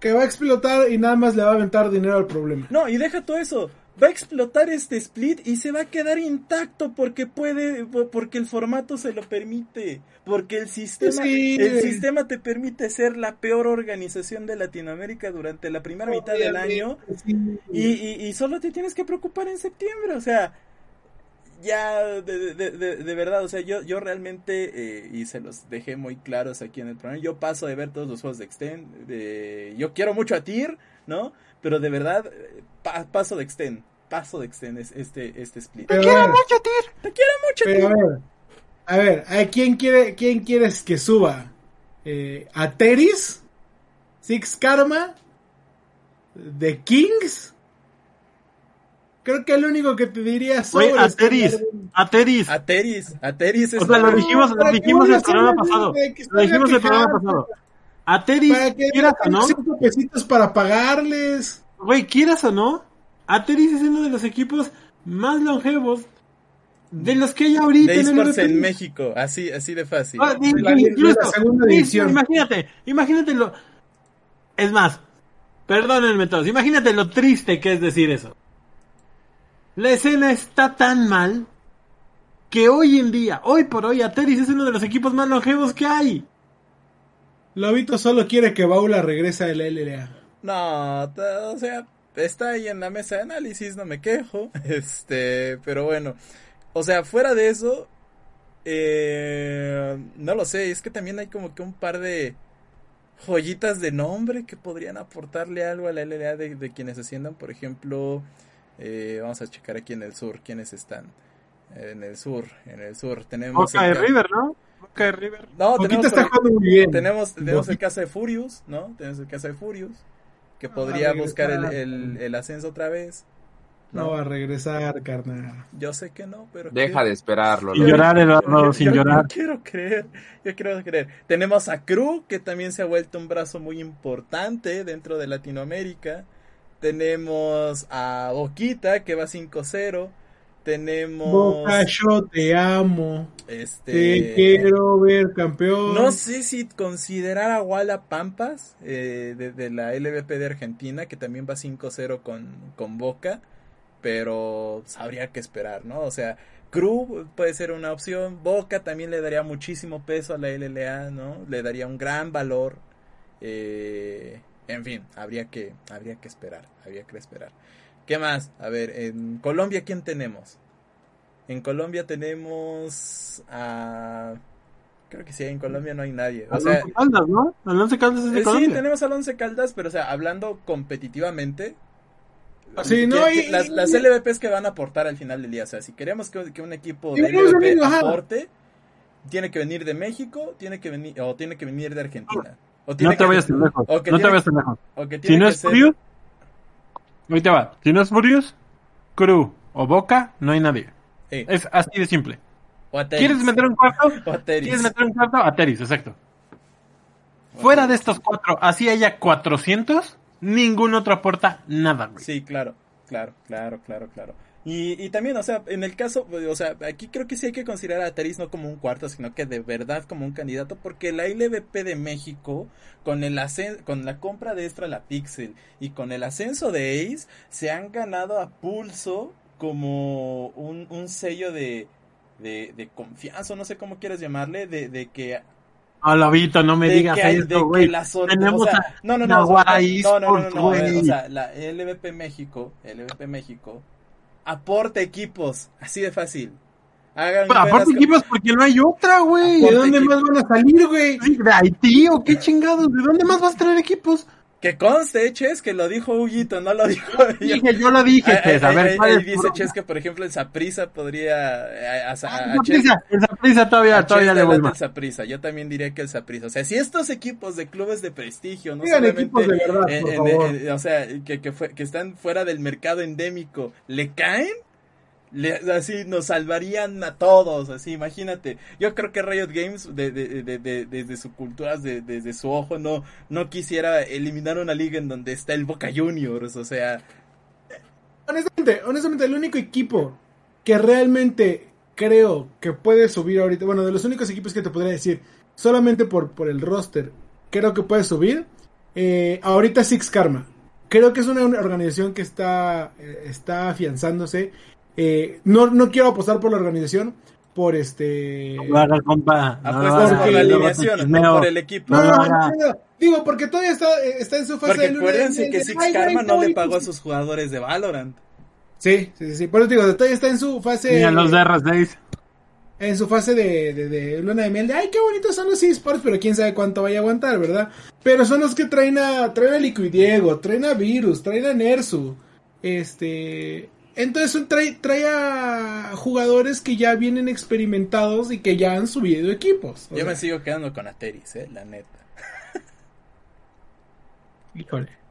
Que va a explotar y nada más le va a aventar dinero al problema. No, y deja todo eso. Va a explotar este split y se va a quedar intacto porque puede, porque el formato se lo permite, porque el sistema, Sí. el sistema te permite ser la peor organización de Latinoamérica durante la primera mitad del año Sí. y, y, y solo te tienes que preocupar en septiembre, o sea, ya de, de, de, de verdad, o sea, yo, yo realmente, eh, y se los dejé muy claros aquí en el programa, yo paso de ver todos los juegos de Extend, de, yo quiero mucho a Tyr, ¿no? Pero de verdad, pa- paso de Extend, paso de Extend es este, este split. Pero, a ver, Te quiero mucho, pero a ver, a ver, ¿a quién quiere, quién quieres que suba? Eh, ¿A Teris? ¿Six Karma? ¿The Kings? Creo que el único que te diría Güey, sobre es Ateris, Ateris. Ateris, Ateris es O sea, lo dijimos, lo dijimos el programa pasado. Lo dijimos el programa pasado. Ateris, Para que quieras o no, cinco pesitos para pagarles. Güey, quieras o no, Ateris es uno de los equipos más longevos de los que hay ahorita de en el en. México, así, así de fácil. Ah, De la- incluso, la segunda di- división. Imagínate, imagínate lo. Es más, perdónenme todos, imagínate lo triste que es decir eso. La escena está tan mal que hoy en día, hoy por hoy, Ateris es uno de los equipos más longevos que hay. Lobito solo quiere que Baula regrese a la LLA. No, o sea, está ahí en la mesa de análisis, no me quejo. Este, pero bueno, o sea, fuera de eso, eh, no lo sé, es que también hay como que un par de joyitas de nombre que podrían aportarle algo a la LLA de, de quienes asciendan, por ejemplo, eh, vamos a checar aquí en el sur quiénes están. En el sur, en el sur tenemos... Boca de River, ¿no? Boca de River. No, tenemos, está por- jugando muy bien. tenemos, tenemos el caso de Furious, ¿no? Tenemos el caso de Furious, que va podría buscar el, el, el ascenso otra vez. No va a regresar, carnal. Yo sé que no, pero... Deja quiero- de esperarlo. Sin llorar, Eduardo, sin yo- llorar. Yo quiero creer, yo quiero creer. Tenemos a Cru, que también se ha vuelto un brazo muy importante dentro de Latinoamérica. Tenemos a Boquita, que va 5-0. Tenemos... Boca, yo te amo. este... Te quiero ver campeón. No sé si considerar a Walla Pampas eh, de, de la LVP de Argentina, que también va 5-0 con, con Boca, pero habría que esperar, ¿no? O sea, Cru puede ser una opción, Boca también le daría muchísimo peso a la LLA, ¿no? Le daría un gran valor. eh, en fin, habría que, habría que esperar, habría que esperar. ¿Qué más? A ver, en Colombia, ¿quién tenemos? En Colombia tenemos a... Creo que sí, en Colombia no hay nadie. O sea, Alonso Caldas, ¿no? Alonso Caldas es de eh, sí, Colombia. tenemos al Once Caldas, pero o sea, hablando competitivamente, Sí, que- no, y- las, las LVPs que van a aportar al final del día, o sea, si queremos que, que un equipo de a LVP aporte, tiene que venir de México, tiene que venir, o tiene que venir de Argentina. O tiene No te que- vayas tan lejos. No te vayas tan lejos. Si no es ser- Furious, ahorita va. Si no es Furious, Cru o Boca, no hay nadie. Es así de simple. ¿Quieres meter un cuarto? ¿Quieres meter un cuarto? Ateris, exacto. Fuera de estos cuatro, así haya 400, ningún otro aporta nada, güey. Sí, claro, claro, claro, claro, claro. Y, y también, o sea, en el caso, o sea, aquí creo que sí hay que considerar a Teris no como un cuarto, sino que de verdad como un candidato, porque la LVP de México, con el con la compra de Extra la Pixel y con el ascenso de Ace, se han ganado a pulso como un, un sello de, de, de confianza, no sé cómo quieras llamarle, de, de que A Lobito, no me de digas que esto, güey. la Tenemos o sea, a no, no, no, o sea, Naguara no, no, no, no, eSports, no, a ver, güey. o sea, la LVP México, LVP México, aporta equipos, así de fácil. Hagan Pero aparte equipos porque no hay otra, güey. ¿De dónde más van a salir, güey? ¿De Haití o qué chingados? ¿De dónde más vas a traer equipos? Que conste, Ches, que lo dijo Huguito, no lo dijo yo. Dije, yo lo dije, Ches, a ver, ahí- ¿cuál ahí es tu dice? Ches que, por ejemplo, el Saprisa podría... eh, a- a- a- Ah, a Esa Ches- prisa, esa prisa todavía, todavía le voy el más. Saprissa. Yo también diría que el Saprissa. O sea, si estos equipos de clubes de prestigio, no Digan solamente equipos de verdad, en- por en- favor. en- o sea, que, que, fue- que están fuera del mercado endémico, le caen, le- así nos salvarían a todos, así, imagínate. Yo creo que Riot Games, de- de- de- de- desde su cultura, de- desde su ojo, no, no quisiera eliminar una liga en donde está el Boca Juniors, o sea, Honestamente, honestamente, el único equipo que realmente creo que puede subir ahorita, bueno, de los únicos equipos que te podría decir, solamente por, por el roster, creo que puede subir, eh, ahorita Six Karma. Creo que es una organización que está, eh, está afianzándose. Eh, no, no quiero apostar por la organización, por este... No hagas, compa. Apuestas por la alineación, no por el equipo. No, No, no, no, no, no. no, digo, porque todavía está, eh, está en su fase Porque de luna acuérdense de que Six ay, Karma no le pagó a sus jugadores de Valorant. Sí, sí, sí, por eso digo, todavía está en su fase... Ni a los de R6. en su fase de, de, de luna de miel de ay qué bonitos son los esports pero quién sabe cuánto vaya a aguantar verdad pero son los que traen a traen a Liquid Diego traen a Virus traen a Nersu este entonces trae, trae a jugadores que ya vienen experimentados y que ya han subido equipos Yo sea, me sigo quedando con Ateris, eh, la neta. híjole.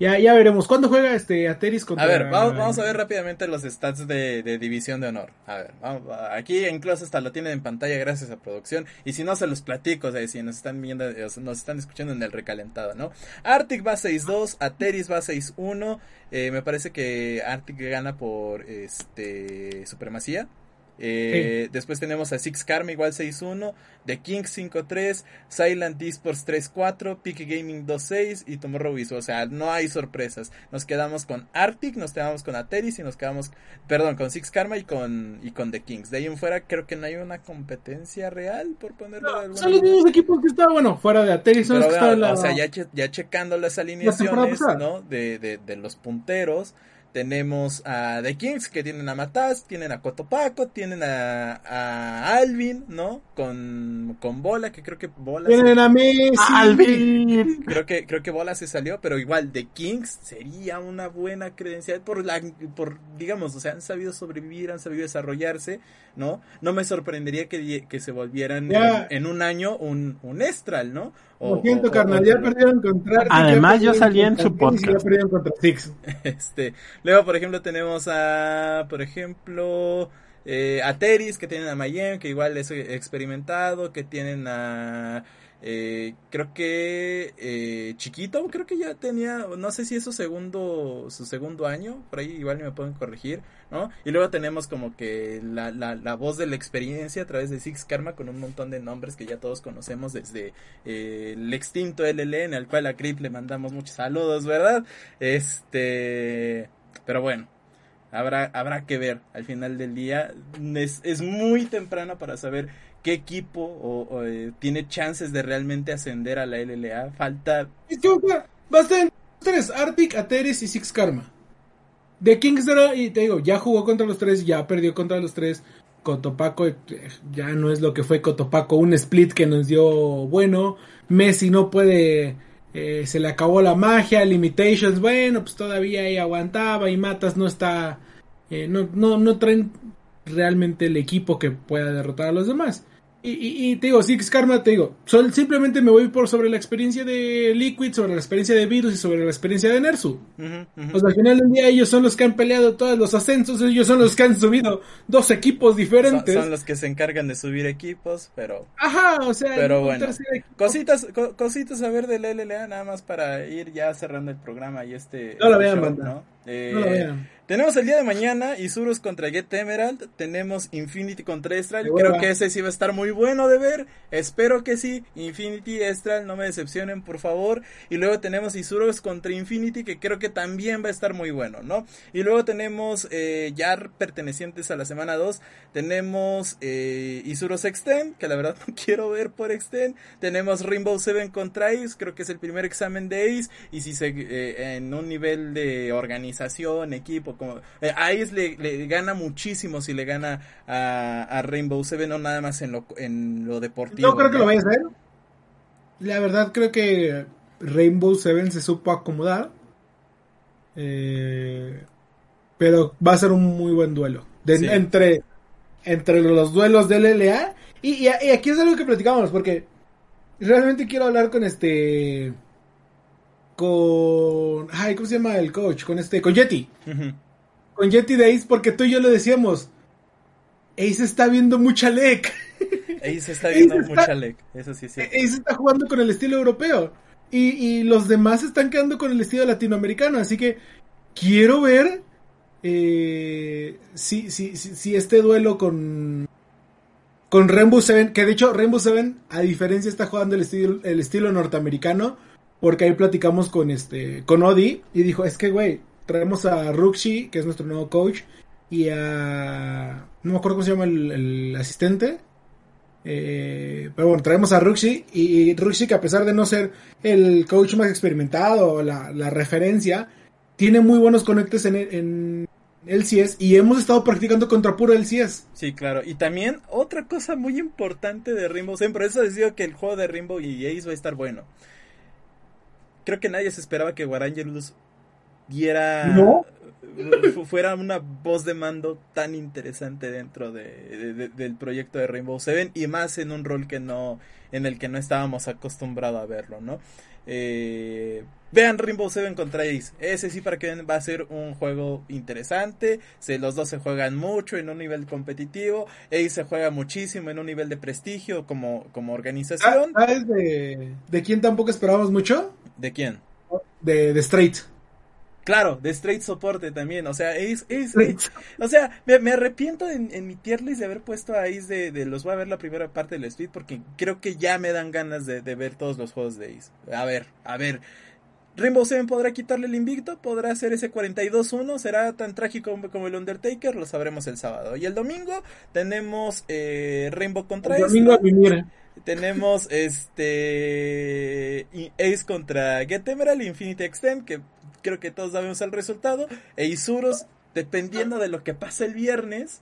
Ya ya veremos cuándo juega este Ateris contra A ver, vamos, a ver rápidamente los stats de, de División de Honor. A ver, vamos, aquí incluso hasta lo tienen en pantalla gracias a producción. Y si no, se los platico, o sea, si nos están viendo, eh, nos están escuchando en el recalentado, ¿no? Arctic va 6-2, Ateris va 6-1. Eh, me parece que Arctic gana por este supremacía. Eh, Después tenemos a Six Karma igual 6-1, The Kings 5-3, Silent Esports 3-4, Peak Gaming 2-6 y Tomorrow Visual. O sea, no hay sorpresas. Nos quedamos con Arctic, nos quedamos con Ateris y nos quedamos, perdón, con Six Karma y con, y con The Kings. De ahí en fuera creo que no hay una competencia real, por ponerlo de alguna son los mismos equipos que estaban bueno fuera de Ateris son Pero los que la- o sea, ya, che- ya checando las alineaciones, pasada. ¿no? De, de, de los punteros. Tenemos a The Kings que tienen a Mataz, tienen a Cotopaco, tienen a, a Alvin, ¿no? Con, con Bola, que creo que Bola se- tienen a Messi Alvin. creo que creo que Bola se salió, pero igual The Kings sería una buena credencial por la por digamos, o sea, han sabido sobrevivir, han sabido desarrollarse, ¿no? No me sorprendería que, que se volvieran en, en un año un un Estral, ¿no? Lo siento, o- carnal, o- ya perdieron contra Además, yo salí en su podcast. Ya perdieron contra Six. Este, luego, por ejemplo, tenemos a, por ejemplo, eh, a Teris, que tienen a Mayhem, que igual es experimentado, que tienen a, eh, creo que, eh, Chiquito, creo que ya tenía, no sé si es su segundo, su segundo año, por ahí igual me pueden corregir, ¿no? Y luego tenemos como que la, la, la voz de la experiencia a través de Six Karma con un montón de nombres que ya todos conocemos desde eh, el extinto LL, en el cual a Crip le mandamos muchos saludos, ¿verdad? Este, pero bueno, habrá, habrá que ver al final del día. Es, es muy temprano para saber qué equipo o, eh, tiene chances de realmente ascender a la LLA. Falta va a estar tres, Arctic, Ateris y Six Karma. De Kingsdora, y te digo, ya jugó contra los tres, ya perdió contra los tres. Cotopaco eh, ya no es lo que fue Cotopaco, un split que nos dio bueno. Messi no puede, eh, se le acabó la magia, limitations, bueno, pues todavía ahí aguantaba y Matas no está, eh, no, no, no traen realmente el equipo que pueda derrotar a los demás. Y, y, y te digo, Six Karma, te digo, sol, simplemente me voy por sobre la experiencia de Liquid, sobre la experiencia de Virus y sobre la experiencia de Nersu. Ujú, ujú. Pues al final del día ellos son los que han peleado todos los ascensos, ellos son los que han subido dos equipos diferentes. son los que se encargan de subir equipos, pero Ajá, o sea, Pero bueno, cositas co- cositas a ver del LLA nada más para ir ya cerrando el programa y este No lo vean. ¿no? Eh, No lo vean. Tenemos el día de mañana Isurus contra Get Emerald, tenemos Infinity contra Estral, creo que ese sí va a estar muy bueno de ver, espero que sí, Infinity, Estral, no me decepcionen por favor, y luego tenemos Isurus contra Infinity que creo que también va a estar muy bueno, ¿no? Y luego tenemos eh, ya pertenecientes a la semana 2, tenemos eh, Isurus Extend, que la verdad no quiero ver por Extend, tenemos Rainbow Seven contra Ace, creo que es el primer examen de Ace, y si se, eh, en un nivel de organización, equipo, como eh, a Ace le, le gana muchísimo si le gana a, a Rainbow Seven, no nada más en lo, en lo deportivo. No creo que lo vaya a hacer. La verdad creo que Rainbow Seven se supo acomodar. Eh, pero va a ser un muy buen duelo. De- Sí. entre, entre los duelos del LLA. Y, y- y aquí es algo que platicábamos, porque realmente quiero hablar con este... Con... Ay, ¿cómo se llama el coach? Con este... Con Yeti. Ujú. Con Yeti de Ace, porque tú y yo lo decíamos. Ace está viendo mucha LEC. Se está viendo Ace está- mucha leg, eso sí es cierto. Ace está jugando con el estilo europeo. Y, y los demás están quedando con el estilo latinoamericano. Así que quiero ver eh, si, si, si, si este duelo con, con Rainbow Seven, que de hecho Rainbow Seven, a diferencia, está jugando el estilo, el estilo norteamericano. Porque ahí platicamos con este con Odi y dijo, es que güey, traemos a Ruxi, que es nuestro nuevo coach, y a... No me acuerdo cómo se llama el, el asistente. Eh, pero bueno, traemos a Ruxi y Ruxi que a pesar de no ser el coach más experimentado o la, referencia, tiene muy buenos conectes en, en LCS y hemos estado practicando contra puro LCS. Sí, claro. Y también otra cosa muy importante de Rainbow por eso les digo que el juego de Rainbow y Ace va a estar bueno. Creo que nadie se esperaba que Warangelus diera ¿No? fu- fuera una voz de mando tan interesante dentro de, de- de- del proyecto de Rainbow Seven y más en un rol que no en el que no estábamos acostumbrados a verlo, ¿no? Eh, vean Rainbow Seven contra Ace. Ese sí para que vean, va a ser un juego interesante. Se, los dos se juegan mucho en un nivel competitivo. Ace se juega muchísimo en un nivel de prestigio como, como organización. ¿Sabes de, de quién tampoco esperábamos mucho? ¿De quién? De, de Straight. Claro, de Straight Soporte también. O sea, Ace, Ace, Ace- O sea, me, me arrepiento en, en mi tier list de haber puesto a Ace de, de los voy a ver la primera parte del Street porque creo que ya me dan ganas de, de ver todos los juegos de Ace. A ver, a ver. Rainbow Seven podrá quitarle el invicto, podrá hacer ese 42-1, será tan trágico como, el Undertaker, lo sabremos el sábado. Y el domingo tenemos eh, Rainbow contra El Ace. domingo a. Tenemos este Ace contra Get Emerald, Infinity Extend, que creo que todos sabemos el resultado. E Isurus, dependiendo de lo que pase el viernes,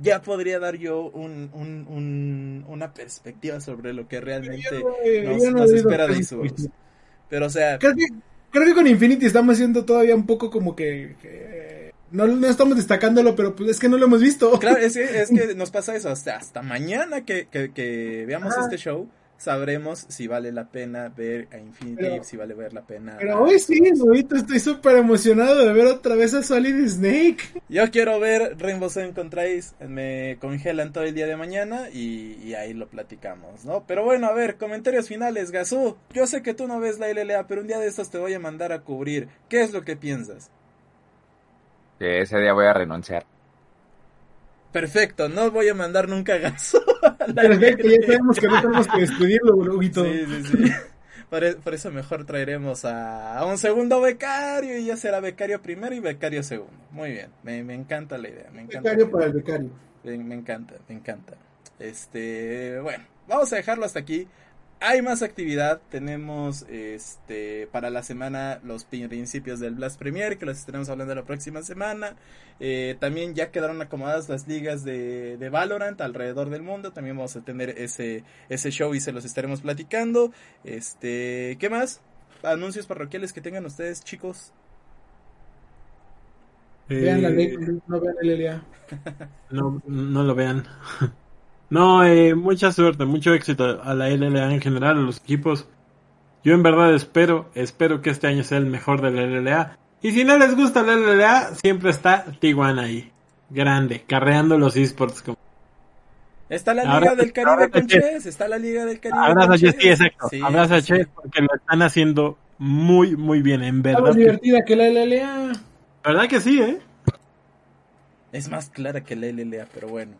ya podría dar yo un, un- un- una perspectiva sobre lo que realmente Yo nos, yo no nos he oído espera de Isurus. Pero o sea, Creo que, creo que con Infinity estamos haciendo todavía un poco como que... que no, no estamos destacándolo, pero pues es que no lo hemos visto. Claro, es que, es que nos pasa eso. Hasta, hasta mañana que, veamos este show, sabremos si vale la pena ver a Infinity, Pero- si vale ver la pena. Pero hoy sí, ahorita estoy súper emocionado de ver otra vez a Solid Snake. Yo quiero ver Rainbow Seven contra Ace. Me congelan todo el día de mañana y, y ahí lo platicamos, ¿no? Pero bueno, a ver, comentarios finales, Gazú. Yo sé que tú no ves la LLA, pero un día de estos te voy a mandar a cubrir. ¿Qué es lo que piensas? Que ese día voy a renunciar. Perfecto, no voy a mandar nunca a Gazú. Perfecto, ya sabemos que no tenemos que despedirlo, Huguito. Sí, sí, sí. Por, e- por eso mejor traeremos a, a un segundo becario y ya será becario primero y becario segundo. Muy bien, me, me encanta la idea. Me encanta Becario para el becario. Me, me encanta, me encanta. Este, bueno, vamos a dejarlo hasta aquí. Hay más actividad. Tenemos este para la semana los principios del Blast Premier, que los estaremos hablando la próxima semana. Eh, también ya quedaron acomodadas las ligas de, de Valorant alrededor del mundo. También vamos a tener ese, ese show y se los estaremos platicando. Este, ¿qué más? Anuncios parroquiales que tengan ustedes, chicos. Vean la Eh, ley, no vean el LLA. No, no lo vean. No, eh, mucha suerte, mucho éxito a la LLA en general, a los equipos. Yo en verdad espero, espero que este año sea el mejor de la LLA. Y si no les gusta la LLA, siempre está Tijuana ahí. Grande, carreando los esports. como- Está la Ahora- Liga del Caribe con Chess. Está la Liga del Caribe Abraza a Chess, sí, exacto. Sí, Abraza a sí, Chess porque lo están haciendo muy, muy bien, en Está verdad. más que- divertida que la LLA. ¿Verdad que sí, eh? Es más clara que la LLA, pero bueno.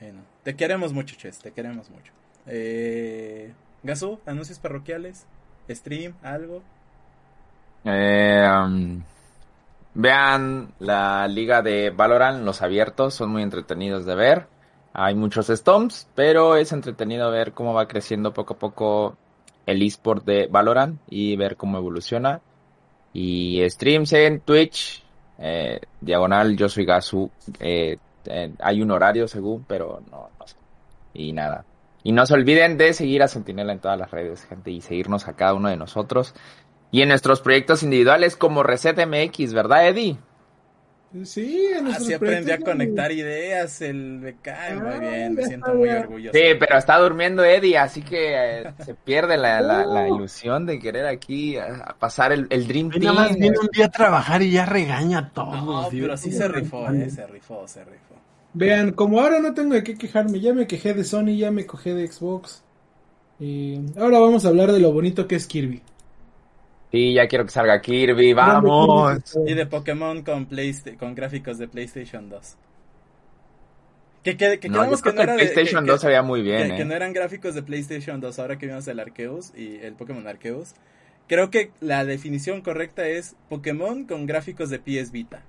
Bueno, Te queremos mucho, Chess, te queremos mucho. Eh, Gasú, anuncios parroquiales, stream, algo. Eh, vean la liga de Valorant, los abiertos, son muy entretenidos de ver. Hay muchos stomps, pero es entretenido ver cómo va creciendo poco a poco el esport de Valorant y ver cómo evoluciona. Y streams en Twitch, Eh, diagonal, yo soy Gasu. Eh, eh, hay un horario según, pero no, no sé. Y nada. Y no se olviden de seguir a Sentinela en todas las redes, gente, y seguirnos a cada uno de nosotros. Y en nuestros proyectos individuales como Reset MX, ¿verdad, Eddie? Sí, en Así aprendí a conectar ideas el becario. Muy Ah, bien, me siento muy orgulloso. Sí, pero está durmiendo Eddie, así que eh, se pierde la, la, la ilusión de querer aquí eh, pasar el, el Dream Ay, Nada más Team. viene un día a trabajar y ya regaña a todos. No, pero sí se rifó, eh, se rifó, se rifó. Vean, como ahora no tengo de qué quejarme, ya me quejé de Sony, ya me cogé de Xbox. Y ahora vamos a hablar de lo bonito que es Kirby. Sí, ya quiero que salga Kirby, vamos. Y de Pokémon con, con gráficos de PlayStation 2. Que, que, que No, que no el era de- PlayStation que- 2 se muy bien, que eh. no eran gráficos de PlayStation 2 ahora que vimos el Arceus y el Pokémon Arceus. Creo que la definición correcta es Pokémon con gráficos de PS Vita.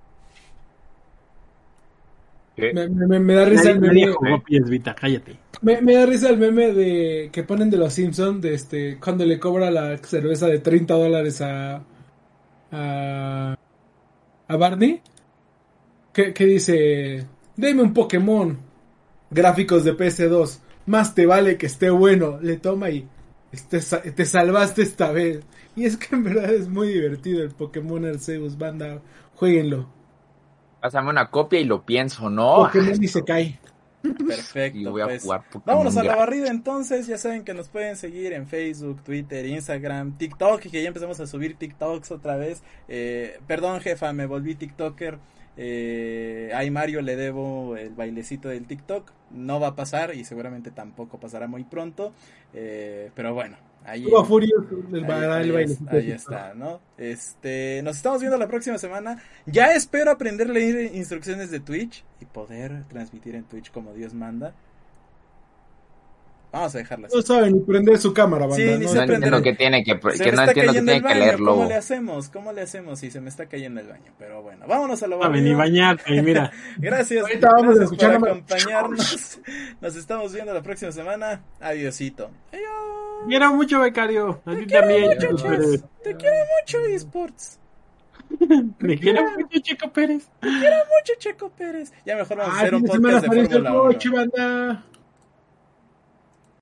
Me, me- me da risa Nadie, el meme. jugó Vita, cállate. Me, me da risa el meme de que ponen de los Simpsons de este cuando le cobra la cerveza de 30 dólares a a, a Barney. Que, que dice deme un Pokémon gráficos de PS2 más te vale que esté bueno le toma y te, te salvaste esta vez y es que en verdad es muy divertido el Pokémon Arceus banda jueguenlo Pásame una copia y lo pienso, ¿no? Pokémon y se cae Perfecto. Y voy a pues. jugar Vámonos a la barrida entonces, ya saben que nos pueden seguir en Facebook, Twitter, Instagram, TikTok y que ya empezamos a subir TikToks otra vez. Eh, perdón jefa, me volví TikToker. Eh, a Mario le debo el bailecito del TikTok. No va a pasar y seguramente tampoco pasará muy pronto. Eh, pero bueno, ahí, Furious el, ahí- ahí es- bailecito ahí está, ¿no? Este, nos estamos viendo la próxima semana. Ya espero aprender a leer instrucciones de Twitch y poder transmitir en Twitch como Dios manda. Vamos a dejarlas. No saben ni prender su cámara, banda. Sí, ni ¿no? entiendo que tiene que, que me no entiendo que tiene que baño. leerlo. ¿Cómo le hacemos? ¿Cómo le hacemos si se me está cayendo el baño? Pero bueno, vámonos a la A venir bañarte, y mira. Gracias, Ahorita vamos a gracias escuchar por acompañarnos. Nos estamos viendo la próxima semana. Adiosito. Adiós. Quiero mucho, becario. A ti también, Pérez. Muchachos, te quiero mucho, eSports. Me quiero mucho, Chico Pérez. Mucho, Checo Pérez. Ya mejor vamos a Ah, hacer un podcast de Fórmula 1. coche, banda.